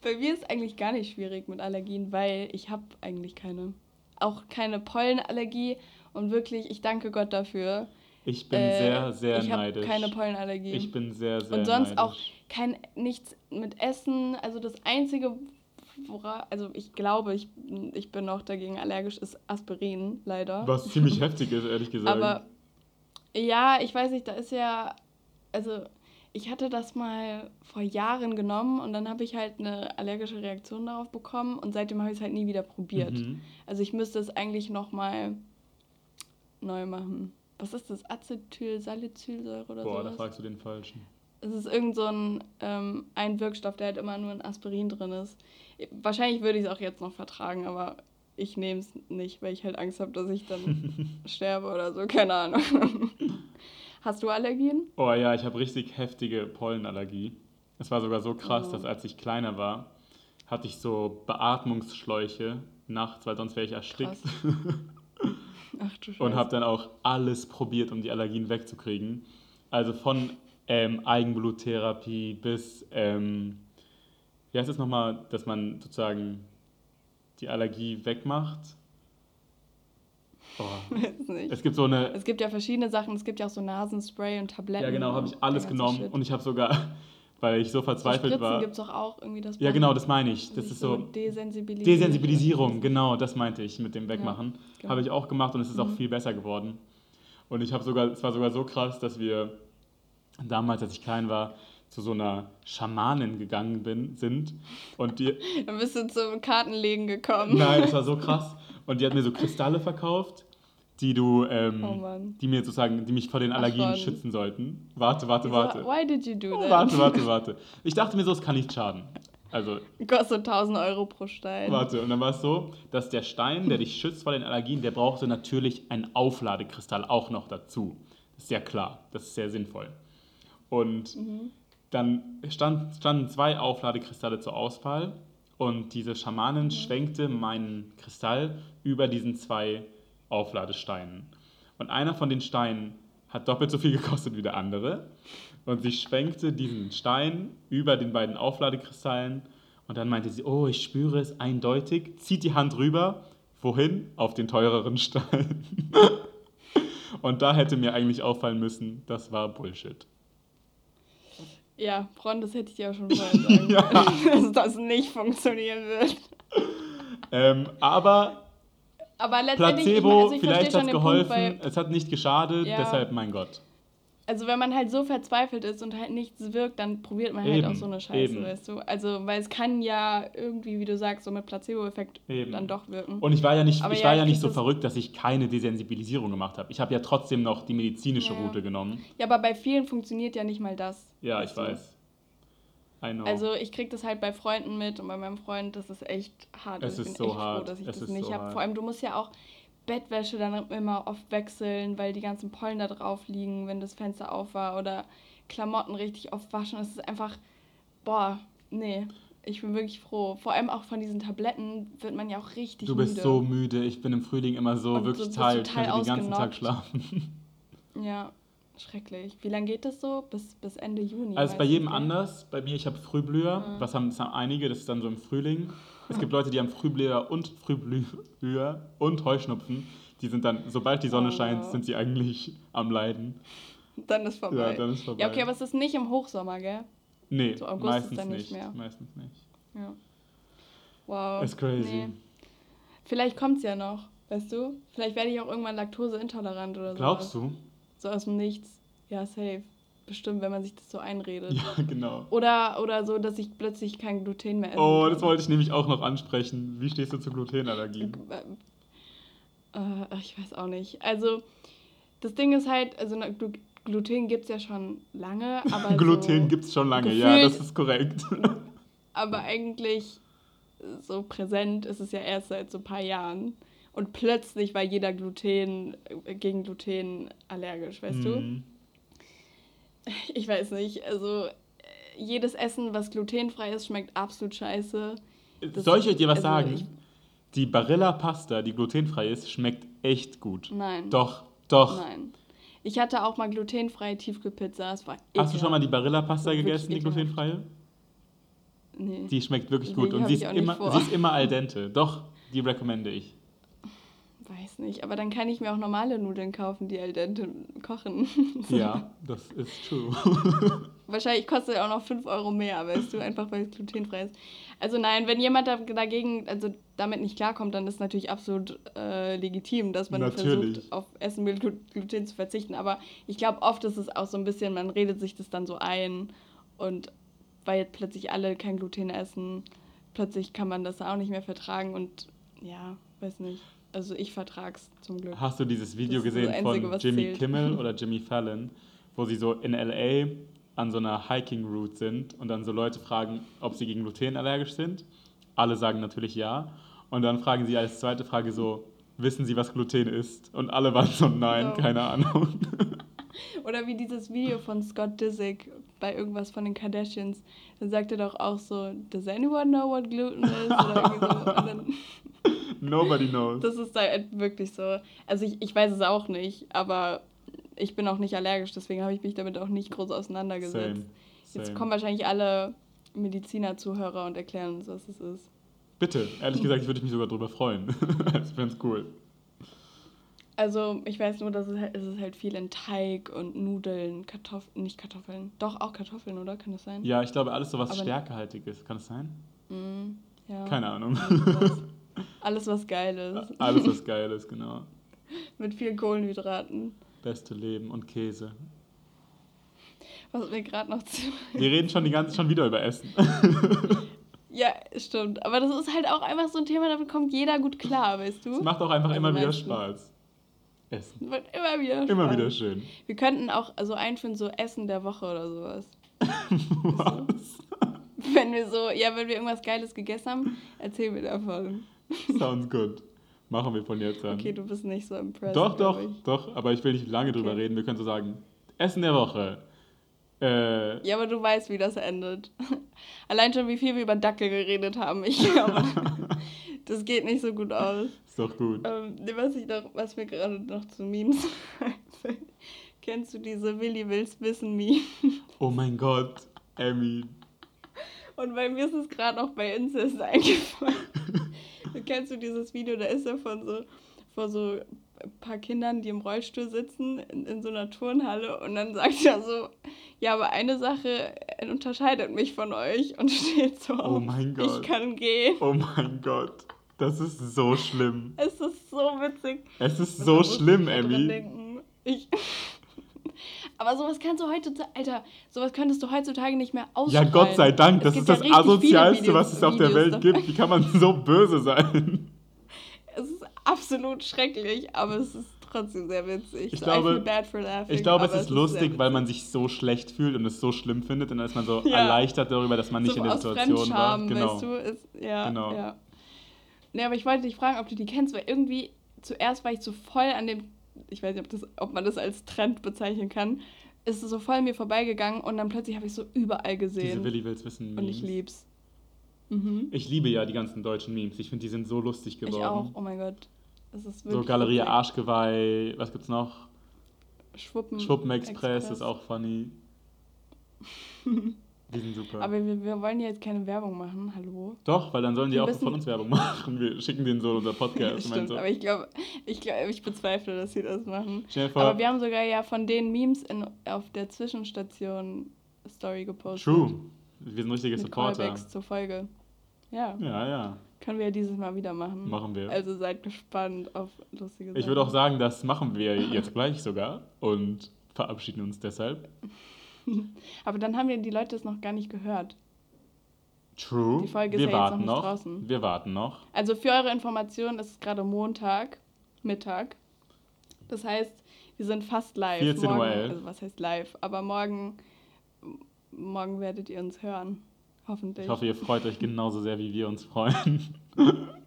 bei mir ist eigentlich gar nicht schwierig mit Allergien, weil ich habe eigentlich keine. Auch keine Pollenallergie und wirklich, ich danke Gott dafür. Ich bin äh, sehr, sehr ich neidisch. Ich habe keine Pollenallergie. Ich bin sehr, sehr Und sonst neidisch. auch kein, nichts mit Essen. Also das Einzige, wora, also ich glaube, ich, ich bin auch dagegen allergisch, ist Aspirin, leider. Was ziemlich heftig ist, ehrlich gesagt. Aber ja, ich weiß nicht, da ist ja, also ich hatte das mal vor Jahren genommen und dann habe ich halt eine allergische Reaktion darauf bekommen und seitdem habe ich es halt nie wieder probiert. Mhm. Also ich müsste es eigentlich nochmal neu machen. Was ist das? Acetylsalicylsäure oder so? Boah, sowas? da fragst du den Falschen. Es ist irgend so ein, ähm, ein Wirkstoff, der halt immer nur in Aspirin drin ist. Wahrscheinlich würde ich es auch jetzt noch vertragen, aber ich nehme es nicht, weil ich halt Angst habe, dass ich dann sterbe oder so. Keine Ahnung. Hast du Allergien? Oh ja, ich habe richtig heftige Pollenallergie. Es war sogar so krass, oh. dass als ich kleiner war, hatte ich so Beatmungsschläuche nachts, weil sonst wäre ich erstickt. Ach du Scheiße. Und habe dann auch alles probiert, um die Allergien wegzukriegen. Also von ähm, Eigenbluttherapie bis, ähm, wie heißt es nochmal, dass man sozusagen die Allergie wegmacht Oh. Es gibt so eine. Es gibt ja verschiedene Sachen. Es gibt ja auch so Nasenspray und Tabletten. Ja, genau, habe ich alles genommen Shit. und ich habe sogar, weil ich so verzweifelt so war. gibt es auch, auch irgendwie das. Ja, genau, das meine ich. Das ist so. Desensibilisierung. Desensibilisierung, genau, das meinte ich mit dem Wegmachen. Ja, genau. Habe ich auch gemacht und es ist mhm. auch viel besser geworden. Und ich habe sogar, es war sogar so krass, dass wir damals, als ich klein war, zu so einer Schamanin gegangen bin, sind. Und die. Dann bist du zum Kartenlegen gekommen. Nein, es war so krass. Und die hat mir so Kristalle verkauft die du, ähm, oh die mir sozusagen, die mich vor den Allergien Ach, schützen sollten. Warte, warte, warte. Why did you do that? Warte, warte, warte. Ich dachte mir so, es kann nicht schaden. Also. Kostet 1000 Euro pro Stein. Warte, und dann war es so, dass der Stein, der dich schützt vor den Allergien, der brauchte natürlich einen Aufladekristall auch noch dazu. Das ist ja klar, das ist sehr sinnvoll. Und mhm. dann stand, standen zwei Aufladekristalle zur Auswahl und diese Schamanin mhm. schwenkte meinen Kristall über diesen zwei Aufladesteinen. Und einer von den Steinen hat doppelt so viel gekostet wie der andere. Und sie schwenkte diesen Stein über den beiden Aufladekristallen und dann meinte sie, oh, ich spüre es eindeutig, zieht die Hand rüber, Wohin? Auf den teureren Stein. Und da hätte mir eigentlich auffallen müssen, das war Bullshit. Ja, Bron, das hätte ich dir auch schon vorher sagen ja. dass das nicht funktionieren wird. Ähm, aber, aber Placebo, also ich vielleicht hat es geholfen, es hat nicht geschadet, ja. deshalb mein Gott also wenn man halt so verzweifelt ist und halt nichts wirkt, dann probiert man halt eben, auch so eine Scheiße, eben. weißt du? Also, weil es kann ja irgendwie, wie du sagst, so mit Placebo-Effekt dann doch wirken. Und ich war ja nicht, ich ja, war ja nicht so verrückt, dass ich keine Desensibilisierung gemacht habe. Ich habe ja trotzdem noch die medizinische ja. Route genommen. Ja, aber bei vielen funktioniert ja nicht mal das. Ja, ich weiß. I know. Also ich krieg das halt bei Freunden mit und bei meinem Freund, das ist echt hart. Es ist so hart. Froh, dass ich es das nicht so habe. Vor allem, du musst ja auch, Bettwäsche dann immer oft wechseln, weil die ganzen Pollen da drauf liegen, wenn das Fenster auf war oder Klamotten richtig oft waschen. Es ist einfach, boah, nee. Ich bin wirklich froh. Vor allem auch von diesen Tabletten wird man ja auch richtig müde. Du bist müde. so müde. Ich bin im Frühling immer so Und wirklich so, tired. Ich könnte den ganzen Tag schlafen. Ja, schrecklich. Wie lange geht das so? Bis, bis Ende Juni? Also bei jedem anders. Bei mir, ich habe Frühblüher. Mhm. Was haben, das haben einige, das ist dann so im Frühling. Es gibt Leute, die haben Frühblüher und Frühblüher und Heuschnupfen. Die sind dann, sobald die Sonne oh, scheint, sind sie eigentlich am Leiden. Dann ist vorbei. Ja, dann ist vorbei. Ja, okay, aber es ist nicht im Hochsommer, gell? Nee, so August meistens ist dann nicht, nicht mehr. Meistens nicht. Ja. Wow. Ist crazy. Nee. Vielleicht kommt es ja noch, weißt du? Vielleicht werde ich auch irgendwann laktoseintolerant oder so. Glaubst du? So aus dem Nichts. Ja, safe bestimmt, wenn man sich das so einredet. Ja, genau. Oder, oder so, dass ich plötzlich kein Gluten mehr esse. Oh, das wollte ich nämlich auch noch ansprechen. Wie stehst du zu Glutenallergien? Äh, äh, ich weiß auch nicht. Also, das Ding ist halt, also Gluten gibt es ja schon lange, aber. Gluten so gibt es schon lange, ja, das ist korrekt. aber eigentlich so präsent ist es ja erst seit so ein paar Jahren. Und plötzlich war jeder Gluten äh, gegen Gluten allergisch, weißt mm. du? Ich weiß nicht, also äh, jedes Essen, was glutenfrei ist, schmeckt absolut scheiße. Das Soll ich dir was also sagen? Ich, die Barilla Pasta, die glutenfrei ist, schmeckt echt gut. Nein. Doch, doch. Nein. Ich hatte auch mal glutenfreie Tiefkühlpizza, es war ekelhaft. Hast du schon mal die Barilla Pasta gegessen, die glutenfreie? Nee. Die schmeckt wirklich gut nee, und sie ist, immer, sie ist immer al dente. Doch, die recommende ich. Weiß nicht, aber dann kann ich mir auch normale Nudeln kaufen, die al dente kochen. ja, das ist true. Wahrscheinlich kostet er auch noch 5 Euro mehr, weißt du, einfach weil es glutenfrei ist. Also nein, wenn jemand dagegen, also damit nicht klarkommt, dann ist es natürlich absolut äh, legitim, dass man natürlich. versucht, auf Essen mit Gluten zu verzichten. Aber ich glaube, oft ist es auch so ein bisschen, man redet sich das dann so ein und weil jetzt plötzlich alle kein Gluten essen, plötzlich kann man das auch nicht mehr vertragen und ja, weiß nicht. Also ich vertrag's zum Glück. Hast du dieses Video gesehen Einzige, von Jimmy zählt. Kimmel oder Jimmy Fallon, wo sie so in LA an so einer Hiking Route sind und dann so Leute fragen, ob sie gegen Gluten allergisch sind? Alle sagen natürlich ja. Und dann fragen sie als zweite Frage so, wissen sie, was Gluten ist? Und alle waren so, nein, no. keine Ahnung. Oder wie dieses Video von Scott Disick bei irgendwas von den Kardashians. Dann sagt er doch auch so, does anyone know what gluten is? Oder irgendwie so. Und dann Nobody knows. Das ist halt wirklich so. Also ich, ich weiß es auch nicht, aber ich bin auch nicht allergisch, deswegen habe ich mich damit auch nicht groß auseinandergesetzt. Same. Same. Jetzt kommen wahrscheinlich alle Mediziner-Zuhörer und erklären uns, was es ist. Bitte, ehrlich gesagt, ich würde mich sogar darüber freuen. ich fände es cool. Also, ich weiß nur, dass es halt, es ist halt viel in Teig und Nudeln, Kartoffeln, nicht Kartoffeln. Doch, auch Kartoffeln, oder? Kann das sein? Ja, ich glaube, alles so was stärkehaltig ist. Kann das sein? Mm, ja. Keine Ahnung. Alles, was geil ist. Alles, was geil ist, genau. Mit vielen Kohlenhydraten. Beste Leben und Käse. Was wir gerade noch zu. Wir reden schon die ganze schon wieder über Essen. ja, stimmt. Aber das ist halt auch einfach so ein Thema, damit kommt jeder gut klar, weißt du? Es macht auch einfach also immer wieder Spaß. Essen. Wird immer wieder Spaß. Immer wieder schön. Wir könnten auch also einführen, so Essen der Woche oder sowas. was? Wenn wir so, ja, wenn wir irgendwas Geiles gegessen haben, erzählen wir davon. Sounds good. Machen wir von jetzt an. Okay, du bist nicht so impressed. Doch, doch, ich. doch, aber ich will nicht lange okay. drüber reden. Wir können so sagen, Essen der Woche. Äh, ja, aber du weißt, wie das endet. Allein schon, wie viel wir über Dackel geredet haben. Ich glaube, das geht nicht so gut aus. Ist doch gut. Ähm, was, ich noch, was mir gerade noch zu Memes einfällt. Kennst du diese Willi Wills Wissen Meme? Oh mein Gott, Emmy. Und bei mir ist es gerade noch bei Incest eingefallen Kennst du dieses Video, da ist er von so, vor so ein paar Kindern, die im Rollstuhl sitzen, in, in so einer Turnhalle und dann sagt er so, ja, aber eine Sache unterscheidet mich von euch und steht so Oh mein Gott. Ich kann gehen. Oh mein Gott. Das ist so schlimm. Es ist so witzig. Es ist so schlimm, Emmy. Ich aber sowas kannst du heutzutage, Alter, sowas könntest du heutzutage nicht mehr ausschreiben. Ja, Gott sei Dank, das ist das ja Asozialste, was es auf der Welt gibt. Wie kann man so böse sein? Es ist absolut schrecklich, aber es ist trotzdem sehr witzig. Ich so, glaube, ich glaube es ist es lustig, ist weil man sich so schlecht fühlt und es so schlimm findet und dann ist man so ja. erleichtert darüber, dass man nicht so in der Situation war. Genau. Weißt du, ist, ja, genau. Ja. Nee, aber ich wollte dich fragen, ob du die kennst, weil irgendwie zuerst war ich so voll an dem ich weiß nicht, ob, das, ob man das als Trend bezeichnen kann, ist so voll mir vorbeigegangen und dann plötzlich habe ich so überall gesehen. Diese Willi will's wissen Memes. Und ich lieb's. Mhm. Ich liebe ja die ganzen deutschen Memes. Ich finde, die sind so lustig geworden. Ich auch, oh mein Gott. Das ist wirklich so Galerie lustig. Arschgeweih, was gibt's noch? Schwuppen, Schwuppen Express, Express ist auch funny. Die sind super. Aber wir, wir wollen ja jetzt keine Werbung machen, hallo? Doch, weil dann sollen die wir auch von uns Werbung machen. Wir schicken denen so unser Podcast. Stimmt, so. aber ich glaube, ich, glaub, ich bezweifle, dass sie das machen. Vor, aber wir haben sogar ja von den Memes in, auf der Zwischenstation Story gepostet. True. Wir sind richtige Mit Supporter. Callbacks zur Folge. Ja. Ja, ja. Können wir ja dieses Mal wieder machen. Machen wir. Also seid gespannt auf lustige Sachen. Ich würde auch sagen, das machen wir jetzt gleich sogar und verabschieden uns deshalb. Aber dann haben ja die Leute es noch gar nicht gehört. True. Die Folge wir ist ja warten jetzt noch, noch draußen. Wir warten noch. Also für eure Information ist es gerade Montag, Mittag. Das heißt, wir sind fast live. 14 Uhr. Also was heißt live? Aber morgen, morgen werdet ihr uns hören. Hoffentlich. Ich hoffe, ihr freut euch genauso sehr, wie wir uns freuen.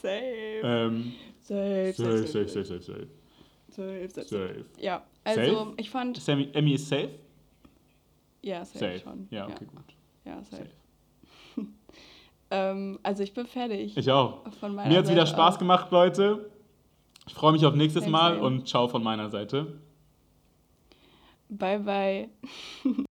Safe. Ähm, safe, safe, safe, safe, safe, safe. Safe, safe, safe. Ja, also safe? ich fand. Sammy, Emmy ist safe? Ja, safe, safe. schon. Ja, okay, ja. gut. Ja, safe. safe. ähm, also ich bin fertig. Ich auch. Mir hat es wieder Spaß auch. gemacht, Leute. Ich freue mich auf nächstes Mal und ciao von meiner Seite. Bye, bye.